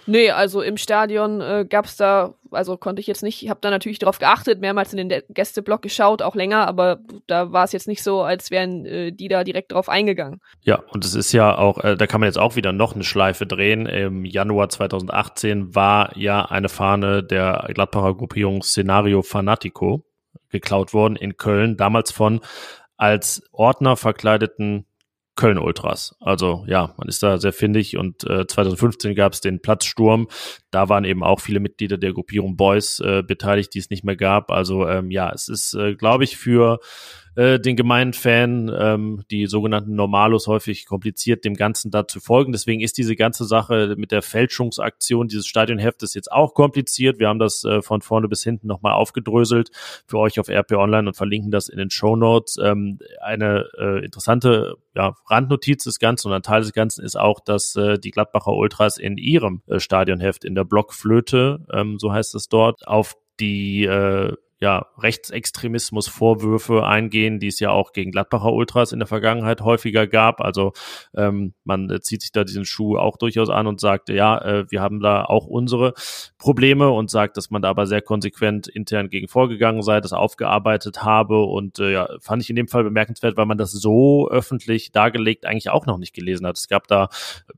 Nee, also im Stadion äh, gab's da, also konnte ich jetzt nicht, ich habe da natürlich drauf geachtet, mehrmals in den De- Gästeblock geschaut, auch länger, aber da war es jetzt nicht so, als wären äh, die da direkt drauf eingegangen. Ja, und es ist ja auch, äh, da kann man jetzt auch wieder noch eine Schleife drehen. Im Januar 2018 war ja eine Fahne der Gladbacher Gruppierung Scenario Fanatico geklaut worden in Köln, damals von als Ordner verkleideten Köln Ultras. Also ja, man ist da sehr findig und äh, 2015 gab es den Platzsturm. Da waren eben auch viele Mitglieder der Gruppierung Boys äh, beteiligt, die es nicht mehr gab. Also ähm, ja, es ist, äh, glaube ich, für äh, den gemeinen Fan, ähm, die sogenannten Normalos häufig kompliziert, dem Ganzen da zu folgen. Deswegen ist diese ganze Sache mit der Fälschungsaktion dieses Stadionheftes jetzt auch kompliziert. Wir haben das äh, von vorne bis hinten nochmal aufgedröselt für euch auf RP Online und verlinken das in den Show Notes. Ähm, eine äh, interessante ja, Randnotiz des Ganzen und ein Teil des Ganzen ist auch, dass äh, die Gladbacher Ultras in ihrem äh, Stadionheft in der Blockflöte, ähm, so heißt es dort, auf die äh, ja, Rechtsextremismus-Vorwürfe eingehen, die es ja auch gegen Gladbacher Ultras in der Vergangenheit häufiger gab. Also ähm, man äh, zieht sich da diesen Schuh auch durchaus an und sagt, ja, äh, wir haben da auch unsere Probleme und sagt, dass man da aber sehr konsequent intern gegen vorgegangen sei, das aufgearbeitet habe und äh, ja, fand ich in dem Fall bemerkenswert, weil man das so öffentlich dargelegt eigentlich auch noch nicht gelesen hat. Es gab da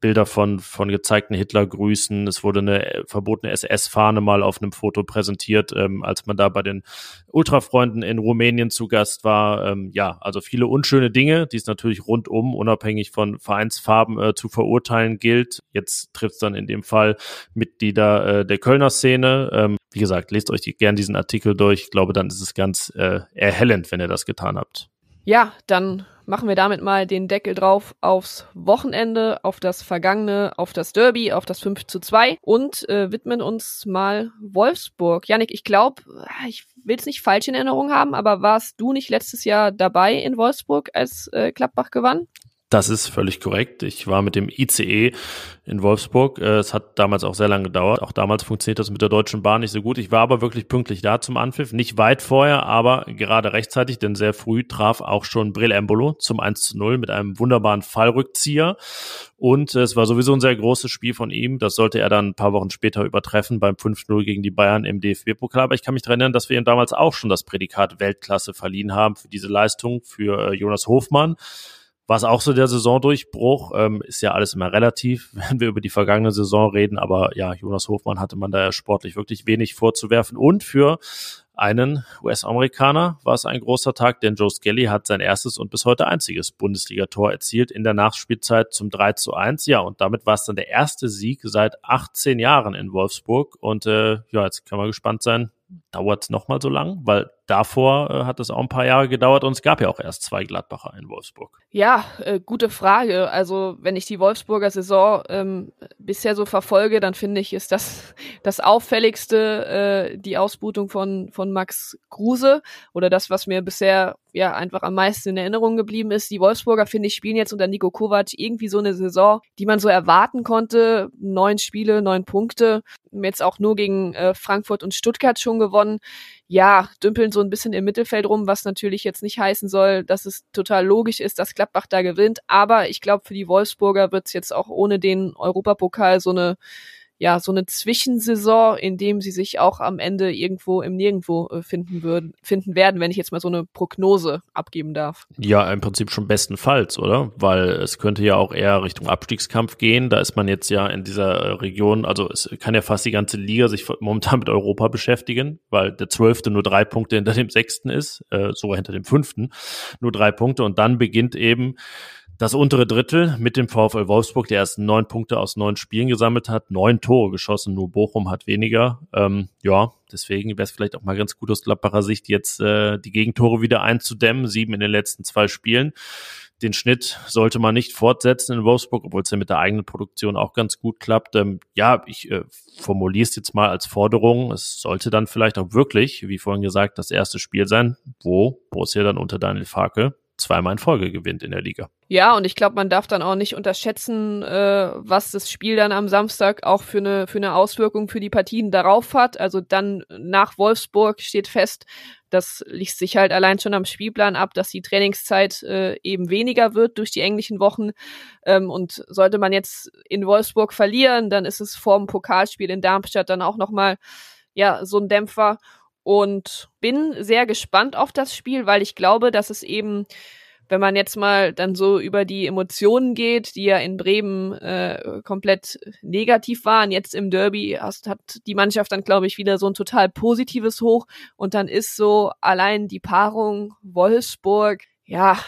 Bilder von, von gezeigten Hitlergrüßen, es wurde eine äh, verbotene SS-Fahne mal auf einem Foto präsentiert, ähm, als man da bei den Ultrafreunden in Rumänien zu Gast war. Ähm, ja, also viele unschöne Dinge, die es natürlich rundum, unabhängig von Vereinsfarben äh, zu verurteilen gilt. Jetzt trifft es dann in dem Fall Mitglieder äh, der Kölner Szene. Ähm, wie gesagt, lest euch die, gern diesen Artikel durch. Ich glaube, dann ist es ganz äh, erhellend, wenn ihr das getan habt. Ja, dann machen wir damit mal den Deckel drauf aufs Wochenende, auf das Vergangene, auf das Derby, auf das 5 zu 2 und äh, widmen uns mal Wolfsburg. Janik, ich glaube, ich will es nicht falsch in Erinnerung haben, aber warst du nicht letztes Jahr dabei in Wolfsburg, als äh, Gladbach gewann? Das ist völlig korrekt. Ich war mit dem ICE in Wolfsburg. Äh, Es hat damals auch sehr lange gedauert. Auch damals funktioniert das mit der Deutschen Bahn nicht so gut. Ich war aber wirklich pünktlich da zum Anpfiff. Nicht weit vorher, aber gerade rechtzeitig, denn sehr früh traf auch schon Brill Embolo zum 1 zu 0 mit einem wunderbaren Fallrückzieher. Und es war sowieso ein sehr großes Spiel von ihm. Das sollte er dann ein paar Wochen später übertreffen beim 5-0 gegen die Bayern im DFB-Pokal. Aber ich kann mich daran erinnern, dass wir ihm damals auch schon das Prädikat Weltklasse verliehen haben für diese Leistung, für äh, Jonas Hofmann. Was auch so der Saisondurchbruch, ähm, ist ja alles immer relativ, wenn wir über die vergangene Saison reden, aber ja, Jonas Hofmann hatte man da ja sportlich wirklich wenig vorzuwerfen und für einen US-Amerikaner war es ein großer Tag, denn Joe Skelly hat sein erstes und bis heute einziges Bundesligator erzielt in der Nachspielzeit zum 3 zu 1. Ja, und damit war es dann der erste Sieg seit 18 Jahren in Wolfsburg. Und äh, ja, jetzt kann man gespannt sein, dauert es nochmal so lang, weil davor äh, hat es auch ein paar Jahre gedauert und es gab ja auch erst zwei Gladbacher in Wolfsburg. Ja, äh, gute Frage. Also wenn ich die Wolfsburger Saison ähm, bisher so verfolge, dann finde ich, ist das das auffälligste äh, die Ausbutung von von Max Kruse oder das, was mir bisher ja einfach am meisten in Erinnerung geblieben ist. Die Wolfsburger finde ich spielen jetzt unter Nico Kovac irgendwie so eine Saison, die man so erwarten konnte. Neun Spiele, neun Punkte, jetzt auch nur gegen äh, Frankfurt und Stuttgart schon gewonnen. Ja, dümpeln so ein bisschen im Mittelfeld rum, was natürlich jetzt nicht heißen soll, dass es total logisch ist, dass Gladbach da gewinnt. Aber ich glaube, für die Wolfsburger wird es jetzt auch ohne den Europapokal so eine ja, so eine Zwischensaison, in dem sie sich auch am Ende irgendwo im Nirgendwo äh, finden würden, finden werden, wenn ich jetzt mal so eine Prognose abgeben darf. Ja, im Prinzip schon bestenfalls, oder? Weil es könnte ja auch eher Richtung Abstiegskampf gehen. Da ist man jetzt ja in dieser äh, Region, also es kann ja fast die ganze Liga sich momentan mit Europa beschäftigen, weil der Zwölfte nur drei Punkte hinter dem Sechsten ist, äh, sogar hinter dem Fünften, nur drei Punkte. Und dann beginnt eben das untere Drittel mit dem VfL Wolfsburg, der erst neun Punkte aus neun Spielen gesammelt hat, neun Tore geschossen, nur Bochum hat weniger. Ähm, ja, deswegen wäre es vielleicht auch mal ganz gut aus Gladbacher Sicht, jetzt äh, die Gegentore wieder einzudämmen, sieben in den letzten zwei Spielen. Den Schnitt sollte man nicht fortsetzen in Wolfsburg, obwohl es ja mit der eigenen Produktion auch ganz gut klappt. Ähm, ja, ich äh, formuliere es jetzt mal als Forderung. Es sollte dann vielleicht auch wirklich, wie vorhin gesagt, das erste Spiel sein, wo Borussia dann unter Daniel Farke zweimal in Folge gewinnt in der Liga. Ja, und ich glaube, man darf dann auch nicht unterschätzen, äh, was das Spiel dann am Samstag auch für eine, für eine Auswirkung für die Partien darauf hat. Also dann nach Wolfsburg steht fest, das liegt sich halt allein schon am Spielplan ab, dass die Trainingszeit äh, eben weniger wird durch die englischen Wochen. Ähm, und sollte man jetzt in Wolfsburg verlieren, dann ist es vorm Pokalspiel in Darmstadt dann auch nochmal ja, so ein Dämpfer und bin sehr gespannt auf das Spiel, weil ich glaube, dass es eben, wenn man jetzt mal dann so über die Emotionen geht, die ja in Bremen äh, komplett negativ waren, jetzt im Derby hast, hat die Mannschaft dann, glaube ich, wieder so ein total positives Hoch und dann ist so allein die Paarung Wolfsburg, ja,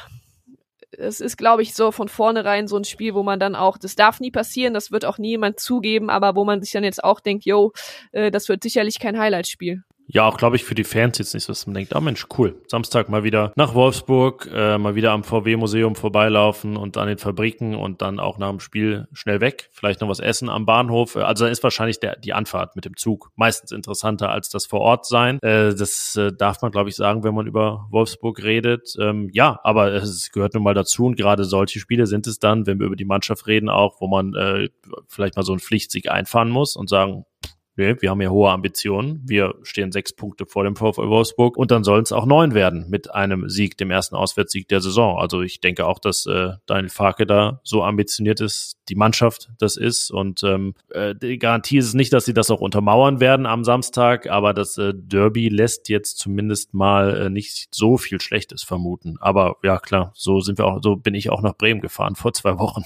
es ist, glaube ich, so von vornherein so ein Spiel, wo man dann auch, das darf nie passieren, das wird auch nie jemand zugeben, aber wo man sich dann jetzt auch denkt, yo, äh, das wird sicherlich kein Highlight-Spiel. Ja, auch glaube ich für die Fans jetzt nicht dass man denkt, ah oh Mensch, cool, Samstag mal wieder nach Wolfsburg, äh, mal wieder am VW-Museum vorbeilaufen und an den Fabriken und dann auch nach dem Spiel schnell weg, vielleicht noch was essen am Bahnhof. Also dann ist wahrscheinlich der, die Anfahrt mit dem Zug meistens interessanter als das vor Ort sein. Äh, das äh, darf man, glaube ich, sagen, wenn man über Wolfsburg redet. Ähm, ja, aber es gehört nun mal dazu und gerade solche Spiele sind es dann, wenn wir über die Mannschaft reden, auch, wo man äh, vielleicht mal so einen Pflichtsieg einfahren muss und sagen, wir haben ja hohe Ambitionen. Wir stehen sechs Punkte vor dem VfL Wolfsburg und dann sollen es auch neun werden mit einem Sieg, dem ersten Auswärtssieg der Saison. Also ich denke auch, dass äh, Daniel Farke da so ambitioniert ist, die Mannschaft das ist und ähm, äh, die Garantie ist es nicht, dass sie das auch untermauern werden am Samstag, aber das äh, Derby lässt jetzt zumindest mal äh, nicht so viel Schlechtes vermuten. Aber ja klar, so sind wir auch, so bin ich auch nach Bremen gefahren vor zwei Wochen.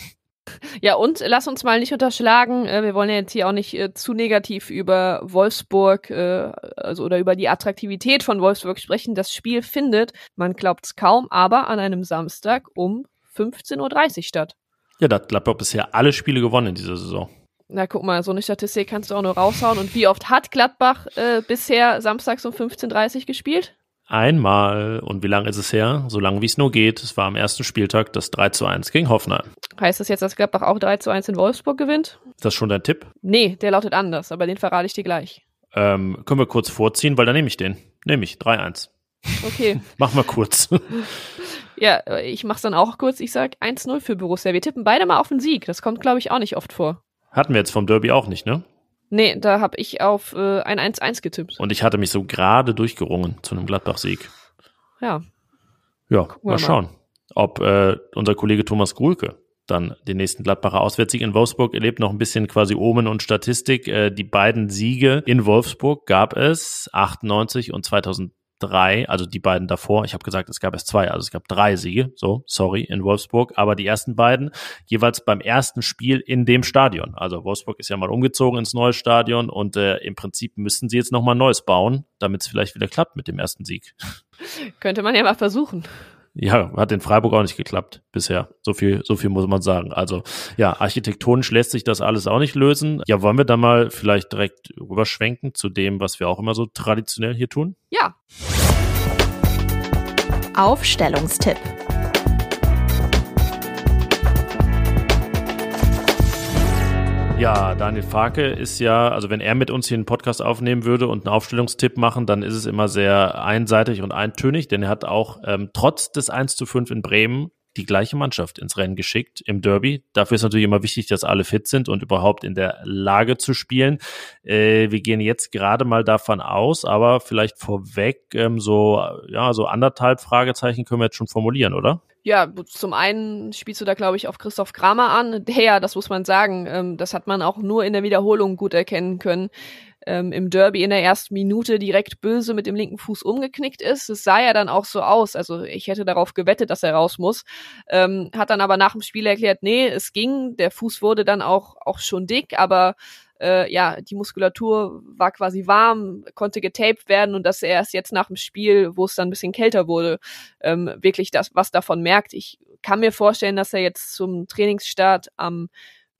Ja, und lass uns mal nicht unterschlagen, äh, wir wollen ja jetzt hier auch nicht äh, zu negativ über Wolfsburg äh, also oder über die Attraktivität von Wolfsburg sprechen. Das Spiel findet, man glaubt es kaum, aber an einem Samstag um 15.30 Uhr statt. Ja, da hat Gladbach bisher alle Spiele gewonnen in dieser Saison. Na, guck mal, so eine Statistik kannst du auch nur raushauen. Und wie oft hat Gladbach äh, bisher samstags um 15.30 Uhr gespielt? Einmal. Und wie lange ist es her? So lange wie es nur geht. Es war am ersten Spieltag das 3 zu 1 gegen Hoffenheim. Heißt das jetzt, dass Gladbach auch 3 zu 1 in Wolfsburg gewinnt? Ist das schon dein Tipp? Nee, der lautet anders, aber den verrate ich dir gleich. Ähm, können wir kurz vorziehen, weil dann nehme ich den. Nehme ich 3-1. Okay. Mach mal kurz. ja, ich mach's dann auch kurz. Ich sag 1-0 für Borussia. Wir tippen beide mal auf den Sieg. Das kommt, glaube ich, auch nicht oft vor. Hatten wir jetzt vom Derby auch nicht, ne? Nee, da habe ich auf äh, ein 1-1 getippt. Und ich hatte mich so gerade durchgerungen zu einem Gladbach-Sieg. Ja. Ja, mal, mal schauen, ob äh, unser Kollege Thomas Grulke dann den nächsten Gladbacher Auswärtssieg in Wolfsburg erlebt. Noch ein bisschen quasi Omen und Statistik. Äh, die beiden Siege in Wolfsburg gab es 98 und 2000 drei, also die beiden davor. Ich habe gesagt, es gab erst zwei, also es gab drei Siege, so, sorry, in Wolfsburg, aber die ersten beiden jeweils beim ersten Spiel in dem Stadion. Also Wolfsburg ist ja mal umgezogen ins neue Stadion und äh, im Prinzip müssten sie jetzt nochmal Neues bauen, damit es vielleicht wieder klappt mit dem ersten Sieg. Könnte man ja mal versuchen. Ja, hat in Freiburg auch nicht geklappt bisher. So viel, so viel muss man sagen. Also ja, architektonisch lässt sich das alles auch nicht lösen. Ja, wollen wir da mal vielleicht direkt rüberschwenken zu dem, was wir auch immer so traditionell hier tun? Ja. Aufstellungstipp. Ja, Daniel Farke ist ja, also wenn er mit uns hier einen Podcast aufnehmen würde und einen Aufstellungstipp machen, dann ist es immer sehr einseitig und eintönig, denn er hat auch ähm, trotz des 1 zu 5 in Bremen die gleiche Mannschaft ins Rennen geschickt im Derby. Dafür ist natürlich immer wichtig, dass alle fit sind und überhaupt in der Lage zu spielen. Äh, wir gehen jetzt gerade mal davon aus, aber vielleicht vorweg ähm, so ja so anderthalb Fragezeichen können wir jetzt schon formulieren, oder? Ja, zum einen spielst du da, glaube ich, auf Christoph Kramer an. Der, ja, das muss man sagen, ähm, das hat man auch nur in der Wiederholung gut erkennen können. Ähm, Im Derby in der ersten Minute direkt böse mit dem linken Fuß umgeknickt ist. Es sah ja dann auch so aus. Also ich hätte darauf gewettet, dass er raus muss. Ähm, hat dann aber nach dem Spiel erklärt, nee, es ging. Der Fuß wurde dann auch, auch schon dick, aber äh, ja, die Muskulatur war quasi warm, konnte getaped werden und dass er erst jetzt nach dem Spiel, wo es dann ein bisschen kälter wurde, ähm, wirklich das, was davon merkt. Ich kann mir vorstellen, dass er jetzt zum Trainingsstart am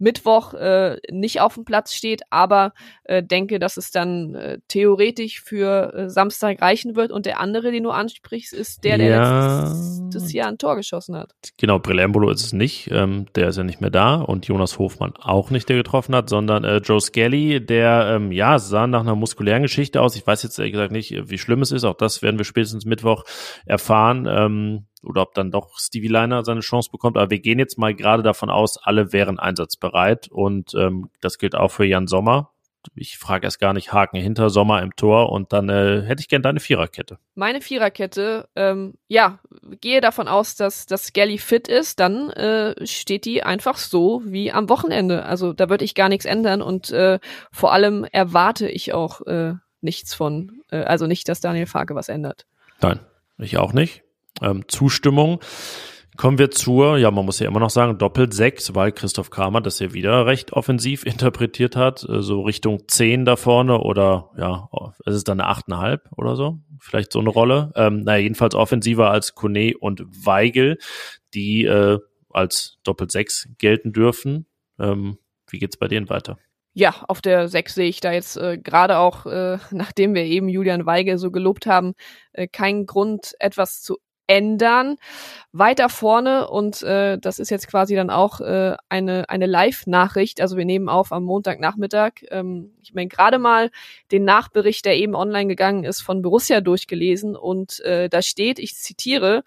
Mittwoch äh, nicht auf dem Platz steht, aber äh, denke, dass es dann äh, theoretisch für äh, Samstag reichen wird. Und der andere, den du ansprichst, ist der, der Ja. letztes Jahr ein Tor geschossen hat. Genau, Brillembolo ist es nicht, ähm, der ist ja nicht mehr da und Jonas Hofmann auch nicht, der getroffen hat, sondern äh, Joe Skelly, der ähm, ja sah nach einer muskulären Geschichte aus. Ich weiß jetzt ehrlich gesagt nicht, wie schlimm es ist. Auch das werden wir spätestens Mittwoch erfahren. Ähm, oder ob dann doch Stevie Liner seine Chance bekommt. Aber wir gehen jetzt mal gerade davon aus, alle wären einsatzbereit und ähm, das gilt auch für Jan Sommer. Ich frage erst gar nicht Haken hinter Sommer im Tor und dann äh, hätte ich gern deine Viererkette. Meine Viererkette, ähm, ja, gehe davon aus, dass dass Skelly fit ist, dann äh, steht die einfach so wie am Wochenende. Also da würde ich gar nichts ändern und äh, vor allem erwarte ich auch äh, nichts von, äh, also nicht, dass Daniel Farke was ändert. Nein, ich auch nicht. Ähm, Zustimmung. Kommen wir zur, ja, man muss ja immer noch sagen, doppelt sechs, weil Christoph Kramer das ja wieder recht offensiv interpretiert hat, äh, so Richtung zehn da vorne oder ja, es ist dann eine achteinhalb oder so, vielleicht so eine Rolle. Ähm, naja, jedenfalls offensiver als Kone und Weigel, die äh, als doppelt sechs gelten dürfen. Ähm, wie geht's bei denen weiter? Ja, auf der 6 sehe ich da jetzt äh, gerade auch, äh, nachdem wir eben Julian Weigel so gelobt haben, äh, keinen Grund, etwas zu ändern. Weiter vorne, und äh, das ist jetzt quasi dann auch äh, eine, eine Live-Nachricht, also wir nehmen auf am Montagnachmittag. Ähm, ich meine, gerade mal den Nachbericht, der eben online gegangen ist, von Borussia durchgelesen und äh, da steht, ich zitiere,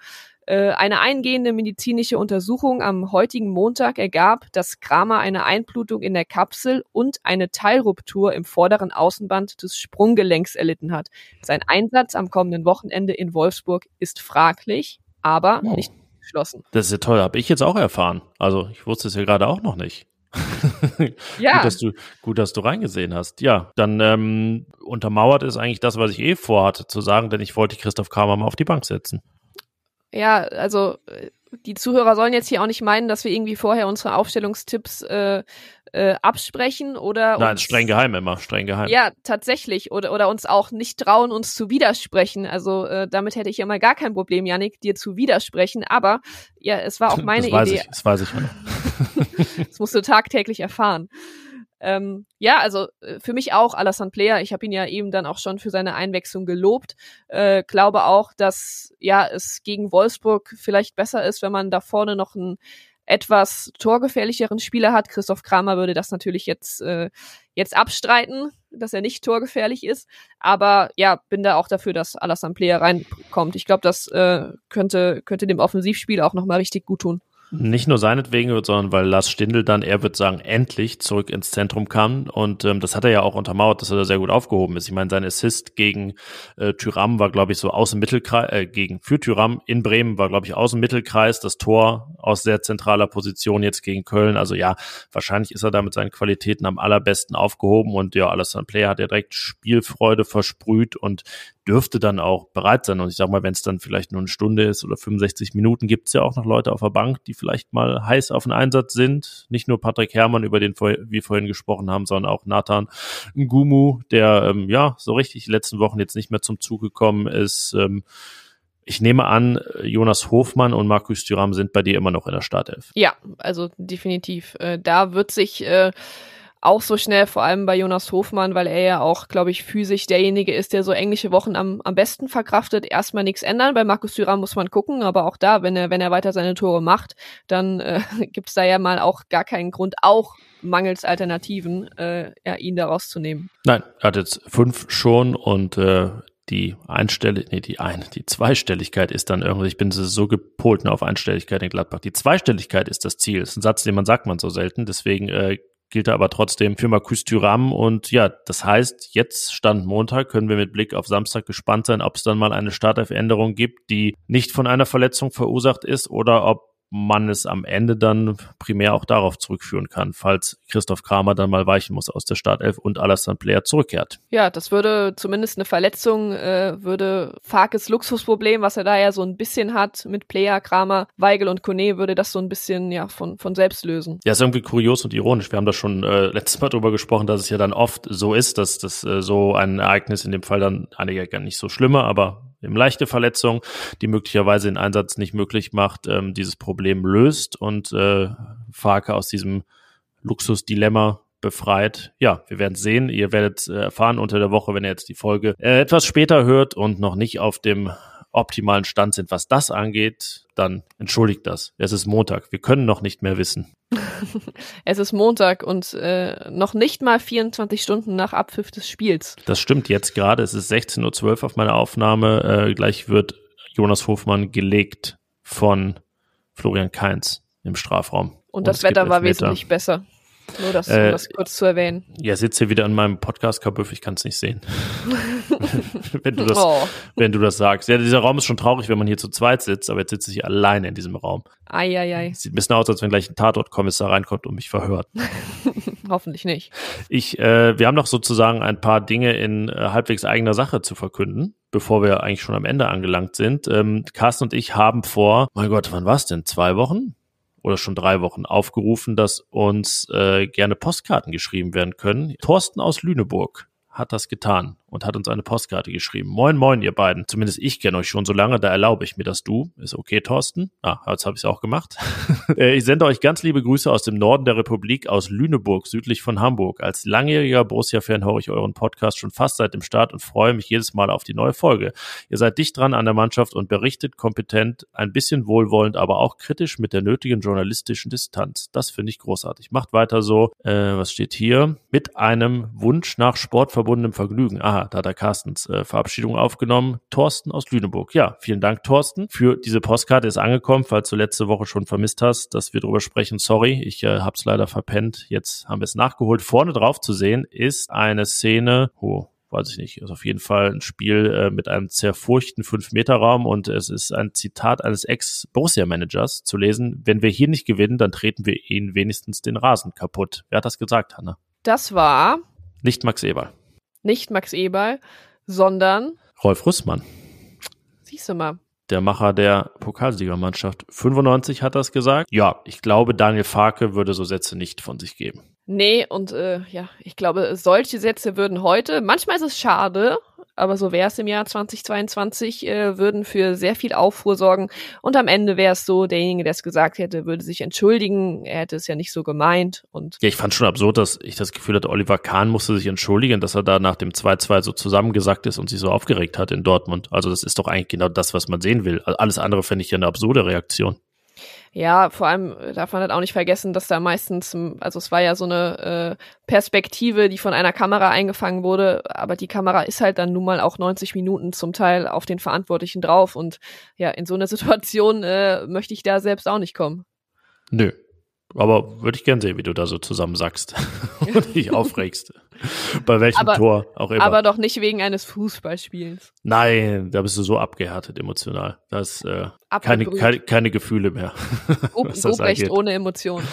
eine eingehende medizinische Untersuchung am heutigen Montag ergab, dass Kramer eine Einblutung in der Kapsel und eine Teilruptur im vorderen Außenband des Sprunggelenks erlitten hat. Sein Einsatz am kommenden Wochenende in Wolfsburg ist fraglich, aber Wow. nicht geschlossen. Das ist ja toll, habe ich jetzt auch erfahren. Also ich wusste es ja gerade auch noch nicht. Ja. Gut, dass du, gut, dass du reingesehen hast. Ja, dann ähm, untermauert ist eigentlich das, was ich eh vorhatte zu sagen, denn ich wollte Christoph Kramer mal auf die Bank setzen. Ja, also äh, die Zuhörer sollen jetzt hier auch nicht meinen, dass wir irgendwie vorher unsere Aufstellungstipps äh, äh, absprechen oder Nein, uns- streng geheim immer, streng geheim. Ja, tatsächlich. Oder, oder uns auch nicht trauen, uns zu widersprechen. Also äh, damit hätte ich ja mal gar kein Problem, Yannick, dir zu widersprechen. Aber ja, es war auch meine das weiß Idee. Ich, das weiß ich noch. Das musst du tagtäglich erfahren. Ähm, ja, also äh, für mich auch Alassane Player. Ich habe ihn ja eben dann auch schon für seine Einwechslung gelobt. Äh, glaube auch, dass ja es gegen Wolfsburg vielleicht besser ist, wenn man da vorne noch einen etwas torgefährlicheren Spieler hat. Christoph Kramer würde das natürlich jetzt äh, jetzt abstreiten, dass er nicht torgefährlich ist. Aber ja, bin da auch dafür, dass Alassane Player reinkommt. Ich glaube, das äh, könnte könnte dem Offensivspiel auch noch mal richtig gut tun. Nicht nur seinetwegen, sondern weil Lars Stindl dann, er wird sagen, endlich zurück ins Zentrum kam. Und ähm, das hat er ja auch untermauert, dass er da sehr gut aufgehoben ist. Ich meine, sein Assist gegen äh, Tyram war, glaube ich, so aus dem Mittelkreis, äh, gegen für Tyram in Bremen war, glaube ich, aus dem Mittelkreis. Das Tor aus sehr zentraler Position jetzt gegen Köln. Also ja, wahrscheinlich ist er da mit seinen Qualitäten am allerbesten aufgehoben. Und ja, Alassane Player hat ja direkt Spielfreude versprüht und dürfte dann auch bereit sein. Und ich sag mal, wenn es dann vielleicht nur eine Stunde ist oder 65 Minuten, gibt es ja auch noch Leute auf der Bank, die vielleicht mal heiß auf den Einsatz sind. Nicht nur Patrick Herrmann, über den wir vorhin gesprochen haben, sondern auch Nathan Ngumu, der ähm, ja so richtig die letzten Wochen jetzt nicht mehr zum Zug gekommen ist. Ähm, ich nehme an, Jonas Hofmann und Markus Thuram sind bei dir immer noch in der Startelf. Ja, also definitiv. Äh, da wird sich äh, auch so schnell, vor allem bei Jonas Hofmann, weil er ja auch, glaube ich, physisch derjenige ist, der so englische Wochen am, am besten verkraftet, erstmal nichts ändern. Bei Markus Thuram muss man gucken, aber auch da, wenn er, wenn er weiter seine Tore macht, dann äh, gibt's da ja mal auch gar keinen Grund, auch mangels Alternativen, äh, ja, ihn da rauszunehmen. Nein, er hat jetzt fünf schon und äh, die Einstellig, nee, die ein, die Zweistelligkeit ist dann irgendwie, ich bin so gepolt nur auf Einstelligkeit in Gladbach. Die Zweistelligkeit ist das Ziel. Das ist ein Satz, den man sagt man so selten. Deswegen äh, gilt er aber trotzdem für Marcus Thuram. Und ja, das heißt, jetzt Stand Montag können wir mit Blick auf Samstag gespannt sein, ob es dann mal eine Startelf-Änderung gibt, die nicht von einer Verletzung verursacht ist oder ob man es am Ende dann primär auch darauf zurückführen kann, falls Christoph Kramer dann mal weichen muss aus der Startelf und Alassane Player zurückkehrt. Ja, das würde zumindest eine Verletzung, äh, würde Farkes Luxusproblem, was er da ja so ein bisschen hat mit Player, Kramer, Weigel und Kone, würde das so ein bisschen ja von, von selbst lösen. Ja, ist irgendwie kurios und ironisch. Wir haben da schon äh, letztes Mal drüber gesprochen, dass es ja dann oft so ist, dass das äh, so ein Ereignis in dem Fall dann einige gar nicht so schlimmer, aber eben leichte Verletzung, die möglicherweise den Einsatz nicht möglich macht, ähm, dieses Problem löst und äh, Farke aus diesem Luxusdilemma befreit. Ja, wir werden sehen. Ihr werdet äh, erfahren unter der Woche, wenn ihr jetzt die Folge äh, etwas später hört und noch nicht auf dem optimalen Stand sind, was das angeht, dann entschuldigt das. Es ist Montag. Wir können noch nicht mehr wissen. es ist Montag und äh, noch nicht mal 24 Stunden nach Abpfiff des Spiels. Das stimmt jetzt gerade. Es ist 16.12 Uhr auf meiner Aufnahme. Äh, gleich wird Jonas Hofmann gelegt von Florian Kainz im Strafraum. Und, und das Wetter war wesentlich besser. Nur das, äh, um das kurz zu erwähnen. Ja, sitze hier wieder in meinem Podcast, Kabüff, ich kann es nicht sehen. wenn, du das, oh. wenn du das sagst. Ja, dieser Raum ist schon traurig, wenn man hier zu zweit sitzt, aber jetzt sitze ich alleine in diesem Raum. Eieiei. Sieht ein bisschen aus, als wenn gleich ein Tatortkommissar reinkommt und mich verhört. Hoffentlich nicht. Ich, äh, wir haben noch sozusagen ein paar Dinge in äh, halbwegs eigener Sache zu verkünden, bevor wir eigentlich schon am Ende angelangt sind. Ähm, Carsten und ich haben vor, mein Gott, wann war es denn? Zwei Wochen? Oder schon drei Wochen aufgerufen, dass uns äh, gerne Postkarten geschrieben werden können. Thorsten aus Lüneburg hat das getan und hat uns eine Postkarte geschrieben. Moin, moin, ihr beiden. Zumindest ich kenne euch schon so lange, da erlaube ich mir das Du. Ist okay, Thorsten? Ah, jetzt habe ich es auch gemacht. Äh, ich sende euch ganz liebe Grüße aus dem Norden der Republik, aus Lüneburg, südlich von Hamburg. Als langjähriger Borussia-Fan höre ich euren Podcast schon fast seit dem Start und freue mich jedes Mal auf die neue Folge. Ihr seid dicht dran an der Mannschaft und berichtet kompetent, ein bisschen wohlwollend, aber auch kritisch mit der nötigen journalistischen Distanz. Das finde ich großartig. Macht weiter so. Äh, was steht hier? Mit einem Wunsch nach sportverbundenem Vergnügen. Aha, da hat er Carstens äh, Verabschiedung aufgenommen. Thorsten aus Lüneburg. Ja, vielen Dank, Thorsten, für diese Postkarte. Ist angekommen, falls du letzte Woche schon vermisst hast, dass wir drüber sprechen. Sorry, ich äh, habe es leider verpennt. Jetzt haben wir es nachgeholt. Vorne drauf zu sehen ist eine Szene, oh, weiß ich nicht, ist auf jeden Fall ein Spiel äh, mit einem zerfurchten 5-Meter-Raum und es ist ein Zitat eines Ex-Borussia-Managers zu lesen. Wenn wir hier nicht gewinnen, dann treten wir ihnen wenigstens den Rasen kaputt. Wer hat das gesagt, Hanna? Das war nicht Max Eberl nicht Max Eberl, sondern Rolf Rüssmann. Siehst du mal. Der Macher der Pokalsiegermannschaft. 95 hat das gesagt. Ja, ich glaube, Daniel Farke würde so Sätze nicht von sich geben. Nee, und äh, ja, ich glaube, solche Sätze würden heute, manchmal ist es schade, aber so wäre es im Jahr 2022, äh, würden für sehr viel Aufruhr sorgen. Und am Ende wäre es so, derjenige, der es gesagt hätte, würde sich entschuldigen. Er hätte es ja nicht so gemeint. Und ja, ich fand schon absurd, dass ich das Gefühl hatte, Oliver Kahn musste sich entschuldigen, dass er da nach dem 2-2 so zusammengesackt ist und sich so aufgeregt hat in Dortmund. Also das ist doch eigentlich genau das, was man sehen will. Alles andere fände ich ja eine absurde Reaktion. Ja, vor allem äh, darf man halt auch nicht vergessen, dass da meistens, also es war ja so eine äh, Perspektive, die von einer Kamera eingefangen wurde, aber die Kamera ist halt dann nun mal auch 90 Minuten zum Teil auf den Verantwortlichen drauf und ja, in so eine Situation äh, möchte ich da selbst auch nicht kommen. Nö, aber würde ich gern sehen, wie du da so zusammensackst und dich aufregst. Bei welchem aber, Tor auch immer. Aber doch nicht wegen eines Fußballspiels. Nein, da bist du so abgehärtet emotional. Da ist äh, keine, keine, keine Gefühle mehr. Ruprecht ohne Emotionen.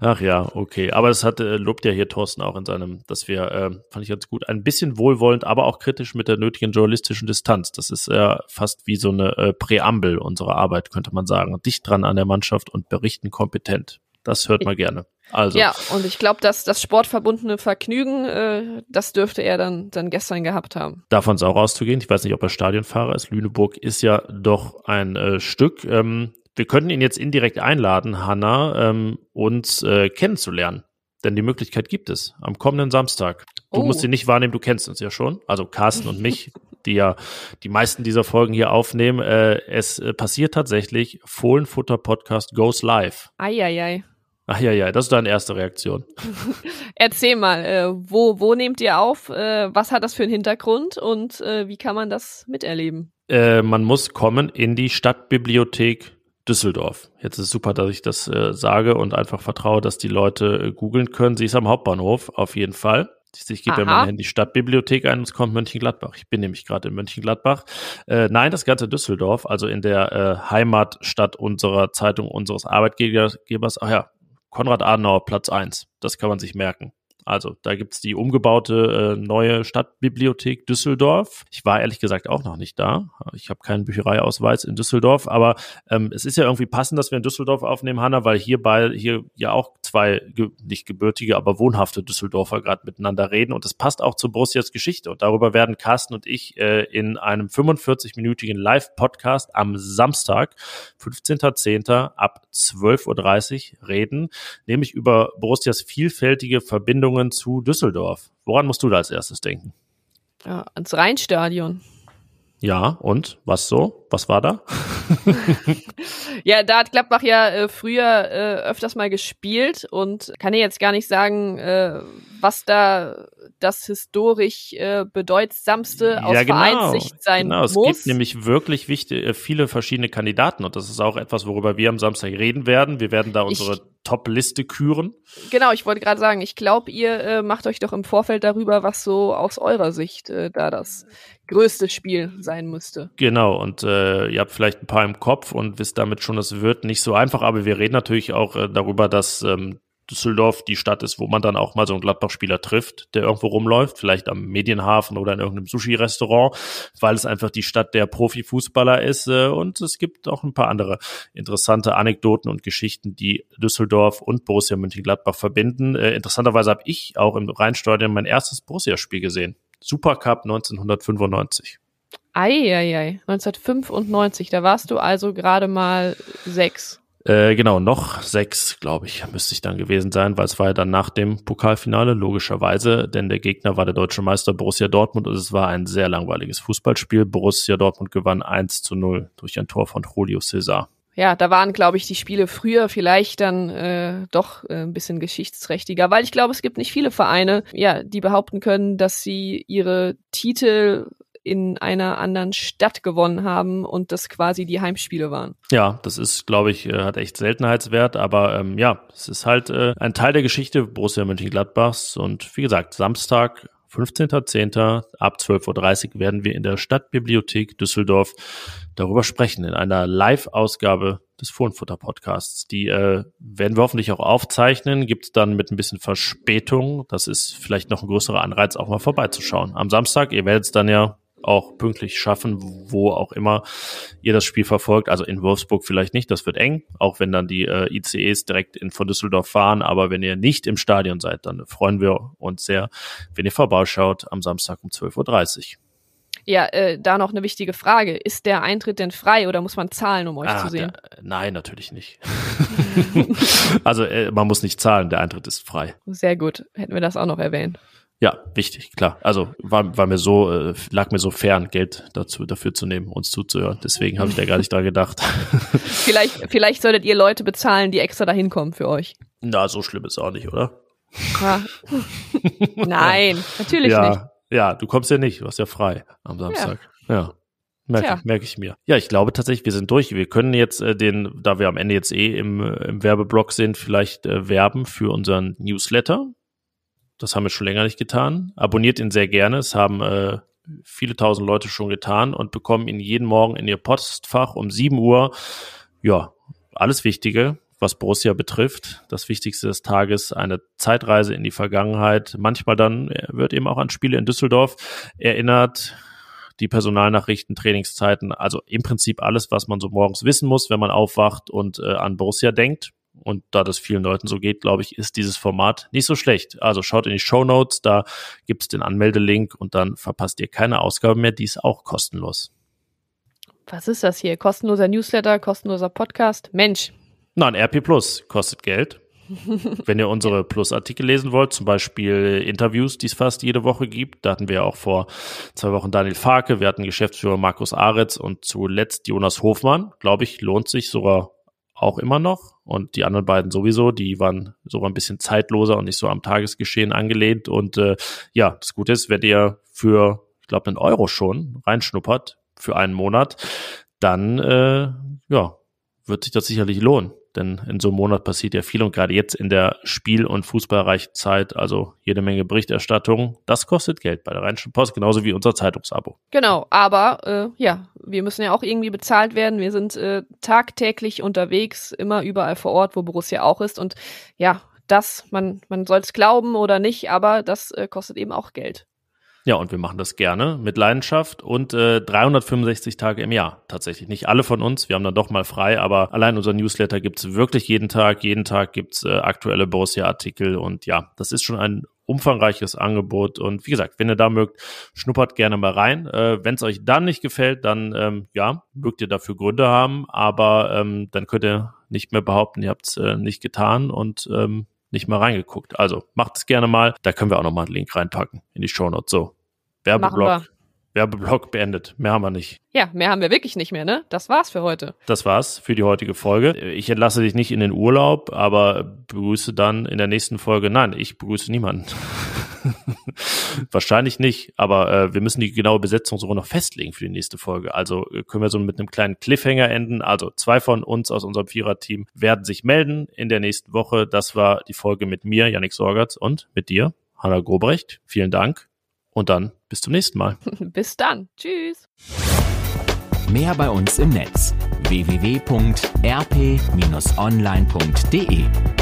Ach ja, okay. Aber es hat, äh, lobt ja hier Thorsten auch in seinem, dass wir, äh, fand ich ganz gut, ein bisschen wohlwollend, aber auch kritisch mit der nötigen journalistischen Distanz. Das ist äh, fast wie so eine äh, Präambel unserer Arbeit, könnte man sagen. Dicht dran an der Mannschaft und berichten kompetent. Das hört man gerne. Also. Ja, und ich glaube, dass das sportverbundene Vergnügen, äh, das dürfte er dann, dann gestern gehabt haben. Davon ist auch auszugehen. Ich weiß nicht, ob er Stadionfahrer ist. Lüneburg ist ja doch ein äh, Stück. Ähm, wir könnten ihn jetzt indirekt einladen, Hanna, ähm, uns äh, kennenzulernen. Denn die Möglichkeit gibt es am kommenden Samstag. Du oh. musst ihn nicht wahrnehmen, du kennst uns ja schon. Also Carsten und mich, die ja die meisten dieser Folgen hier aufnehmen. Äh, es äh, passiert tatsächlich, Fohlenfutter Podcast goes live. Eieiei. Ach ja, ja, das ist deine erste Reaktion. Erzähl mal, äh, wo, wo nehmt ihr auf? Äh, was hat das für einen Hintergrund und äh, wie kann man das miterleben? Äh, man muss kommen in die Stadtbibliothek Düsseldorf. Jetzt ist super, dass ich das äh, sage und einfach vertraue, dass die Leute äh, googeln können. Sie ist am Hauptbahnhof, auf jeden Fall. Ich gebe ja mein Handy Stadtbibliothek ein und es kommt Mönchengladbach. Ich bin nämlich gerade in Mönchengladbach. Äh, nein, das ganze Düsseldorf, also in der äh, Heimatstadt unserer Zeitung, unseres Arbeitgebers. Ach ja, Konrad Adenauer, Platz eins. Das kann man sich merken. Also da gibt's die umgebaute äh, neue Stadtbibliothek Düsseldorf. Ich war ehrlich gesagt auch noch nicht da. Ich habe keinen Büchereiausweis in Düsseldorf, aber ähm, es ist ja irgendwie passend, dass wir in Düsseldorf aufnehmen, Hanna, weil hierbei hier ja auch zwei ge nicht gebürtige, aber wohnhafte Düsseldorfer gerade miteinander reden und es passt auch zu Borussias Geschichte und darüber werden Carsten und ich äh, in einem 45-minütigen Live-Podcast am Samstag, 15.10. ab 12.30 Uhr reden, nämlich über Borussias vielfältige Verbindungen Verbindungen zu Düsseldorf. Woran musst du da als erstes denken? Ja, ans Rheinstadion. Ja, und was so? Was war da? ja, da hat Gladbach ja äh, früher äh, öfters mal gespielt und kann ich jetzt gar nicht sagen, äh, was da das historisch äh, bedeutsamste aus ja, genau, Vereinssicht sein genau. Es muss. gibt nämlich wirklich wichtig, äh, viele verschiedene Kandidaten und das ist auch etwas, worüber wir am Samstag reden werden. Wir werden da unsere Top-Liste küren. Genau, ich wollte gerade sagen, ich glaube, ihr äh, macht euch doch im Vorfeld darüber, was so aus eurer Sicht äh, da das größte Spiel sein müsste. Genau, und äh, ihr habt vielleicht ein paar im Kopf und wisst damit schon, es wird nicht so einfach, aber wir reden natürlich auch äh, darüber, dass ähm, Düsseldorf die Stadt ist, wo man dann auch mal so einen Gladbach-Spieler trifft, der irgendwo rumläuft, vielleicht am Medienhafen oder in irgendeinem Sushi-Restaurant, weil es einfach die Stadt der Profifußballer ist. Äh, und es gibt auch ein paar andere interessante Anekdoten und Geschichten, die Düsseldorf und Borussia Mönchengladbach verbinden. Äh, interessanterweise habe ich auch im Rheinstadion mein erstes Borussia-Spiel gesehen. Supercup 1995. Eieiei, 1995, da warst du also gerade mal sechs. Äh, genau, noch sechs, glaube ich, müsste ich dann gewesen sein, weil es war ja dann nach dem Pokalfinale, logischerweise, denn der Gegner war der deutsche Meister Borussia Dortmund und es war ein sehr langweiliges Fußballspiel. Borussia Dortmund gewann 1 zu 0 durch ein Tor von Julio Cesar. Ja, da waren, glaube ich, die Spiele früher vielleicht dann äh, doch äh, ein bisschen geschichtsträchtiger, weil ich glaube, es gibt nicht viele Vereine, ja, die behaupten können, dass sie ihre Titel in einer anderen Stadt gewonnen haben und das quasi die Heimspiele waren. Ja, das ist, glaube ich, äh, hat echt Seltenheitswert, aber ähm, ja, es ist halt äh, ein Teil der Geschichte Borussia Mönchengladbachs und wie gesagt, Samstag 15.10. ab 12.30 Uhr werden wir in der Stadtbibliothek Düsseldorf darüber sprechen, in einer Live-Ausgabe des Fohlenfutter-Podcasts. Die äh, werden wir hoffentlich auch aufzeichnen, gibt es dann mit ein bisschen Verspätung. Das ist vielleicht noch ein größerer Anreiz, auch mal vorbeizuschauen. Am Samstag, ihr werdet es dann ja auch pünktlich schaffen, wo auch immer ihr das Spiel verfolgt. Also in Wolfsburg vielleicht nicht, das wird eng, auch wenn dann die äh, ICEs direkt in von Düsseldorf fahren. Aber wenn ihr nicht im Stadion seid, dann freuen wir uns sehr, wenn ihr vorbeischaut am Samstag um 12.30 Uhr. Ja, äh, da noch eine wichtige Frage. Ist der Eintritt denn frei oder muss man zahlen, um euch ah, zu sehen? Der, nein, natürlich nicht. also äh, man muss nicht zahlen, der Eintritt ist frei. Sehr gut, hätten wir das auch noch erwähnt. Ja, wichtig, klar. Also war, war mir so, äh, lag mir so fern, Geld dazu, dafür zu nehmen, uns zuzuhören. Deswegen habe ich da gar nicht dran gedacht. vielleicht, vielleicht solltet ihr Leute bezahlen, die extra dahin kommen für euch. Na, so schlimm ist auch nicht, oder? Ja. Nein, natürlich ja, nicht. Ja, du kommst ja nicht, du warst ja frei am Samstag. Ja. ja. Merke, merke ich mir. Ja, ich glaube tatsächlich, wir sind durch. Wir können jetzt äh, den, da wir am Ende jetzt eh im, im Werbeblock sind, vielleicht äh, werben für unseren Newsletter. Das haben wir schon länger nicht getan. Abonniert ihn sehr gerne. Es haben äh, viele tausend Leute schon getan und bekommen ihn jeden Morgen in ihr Postfach um 7 Uhr. Ja, alles Wichtige, was Borussia betrifft. Das Wichtigste des Tages, eine Zeitreise in die Vergangenheit. Manchmal dann wird eben auch an Spiele in Düsseldorf erinnert. Die Personalnachrichten, Trainingszeiten, also im Prinzip alles, was man so morgens wissen muss, wenn man aufwacht und äh, an Borussia denkt. Und da das vielen Leuten so geht, glaube ich, ist dieses Format nicht so schlecht. Also schaut in die Show Notes, da gibt es den Anmeldelink und dann verpasst ihr keine Ausgabe mehr. Die ist auch kostenlos. Was ist das hier? Kostenloser Newsletter, kostenloser Podcast? Mensch. Nein, RP Plus kostet Geld. Wenn ihr unsere Plus-Artikel lesen wollt, zum Beispiel Interviews, die es fast jede Woche gibt, da hatten wir auch vor zwei Wochen Daniel Farke, wir hatten Geschäftsführer Markus Aretz und zuletzt Jonas Hofmann. Glaube ich, lohnt sich sogar auch immer noch und die anderen beiden sowieso, die waren so ein bisschen zeitloser und nicht so am Tagesgeschehen angelehnt. Und äh, ja, das Gute ist, wenn ihr für, ich glaube, einen Euro schon reinschnuppert für einen Monat, dann äh, ja, wird sich das sicherlich lohnen. Denn in so einem Monat passiert ja viel und gerade jetzt in der Spiel- und fußballreichen Zeit, also jede Menge Berichterstattung, das kostet Geld bei der Rheinischen Post, genauso wie unser Zeitungsabo. Genau, aber äh, ja, wir müssen ja auch irgendwie bezahlt werden. Wir sind äh, tagtäglich unterwegs, immer überall vor Ort, wo Borussia auch ist. Und ja, das, man, man soll es glauben oder nicht, aber das äh, kostet eben auch Geld. Ja, und wir machen das gerne mit Leidenschaft und äh, 365 Tage im Jahr tatsächlich. Nicht alle von uns, wir haben dann doch mal frei, aber allein unser Newsletter gibt's wirklich jeden Tag. Jeden Tag gibt's äh, aktuelle Borussia-Artikel und ja, das ist schon ein umfangreiches Angebot. Und wie gesagt, wenn ihr da mögt, schnuppert gerne mal rein. Äh, wenn es euch dann nicht gefällt, dann ähm, ja, mögt ihr dafür Gründe haben, aber ähm, dann könnt ihr nicht mehr behaupten, ihr habt's äh, nicht getan und ähm, nicht mal reingeguckt. Also macht es gerne mal. Da können wir auch nochmal einen Link reinpacken in die Show Notes. So, Werbeblock. Werbeblock beendet. Mehr haben wir nicht. Ja, mehr haben wir wirklich nicht mehr, ne? Das war's für heute. Das war's für die heutige Folge. Ich entlasse dich nicht in den Urlaub, aber begrüße dann in der nächsten Folge. Nein, ich begrüße niemanden. Wahrscheinlich nicht, aber äh, wir müssen die genaue Besetzung sogar noch festlegen für die nächste Folge. Also äh, können wir so mit einem kleinen Cliffhanger enden. Also zwei von uns aus unserem Viererteam werden sich melden in der nächsten Woche. Das war die Folge mit mir, Yannick Sorgatz, und mit dir, Hanna Grobrecht. Vielen Dank. Und dann bis zum nächsten Mal. bis dann. Tschüss. Mehr bei uns im Netz www.rp-online.de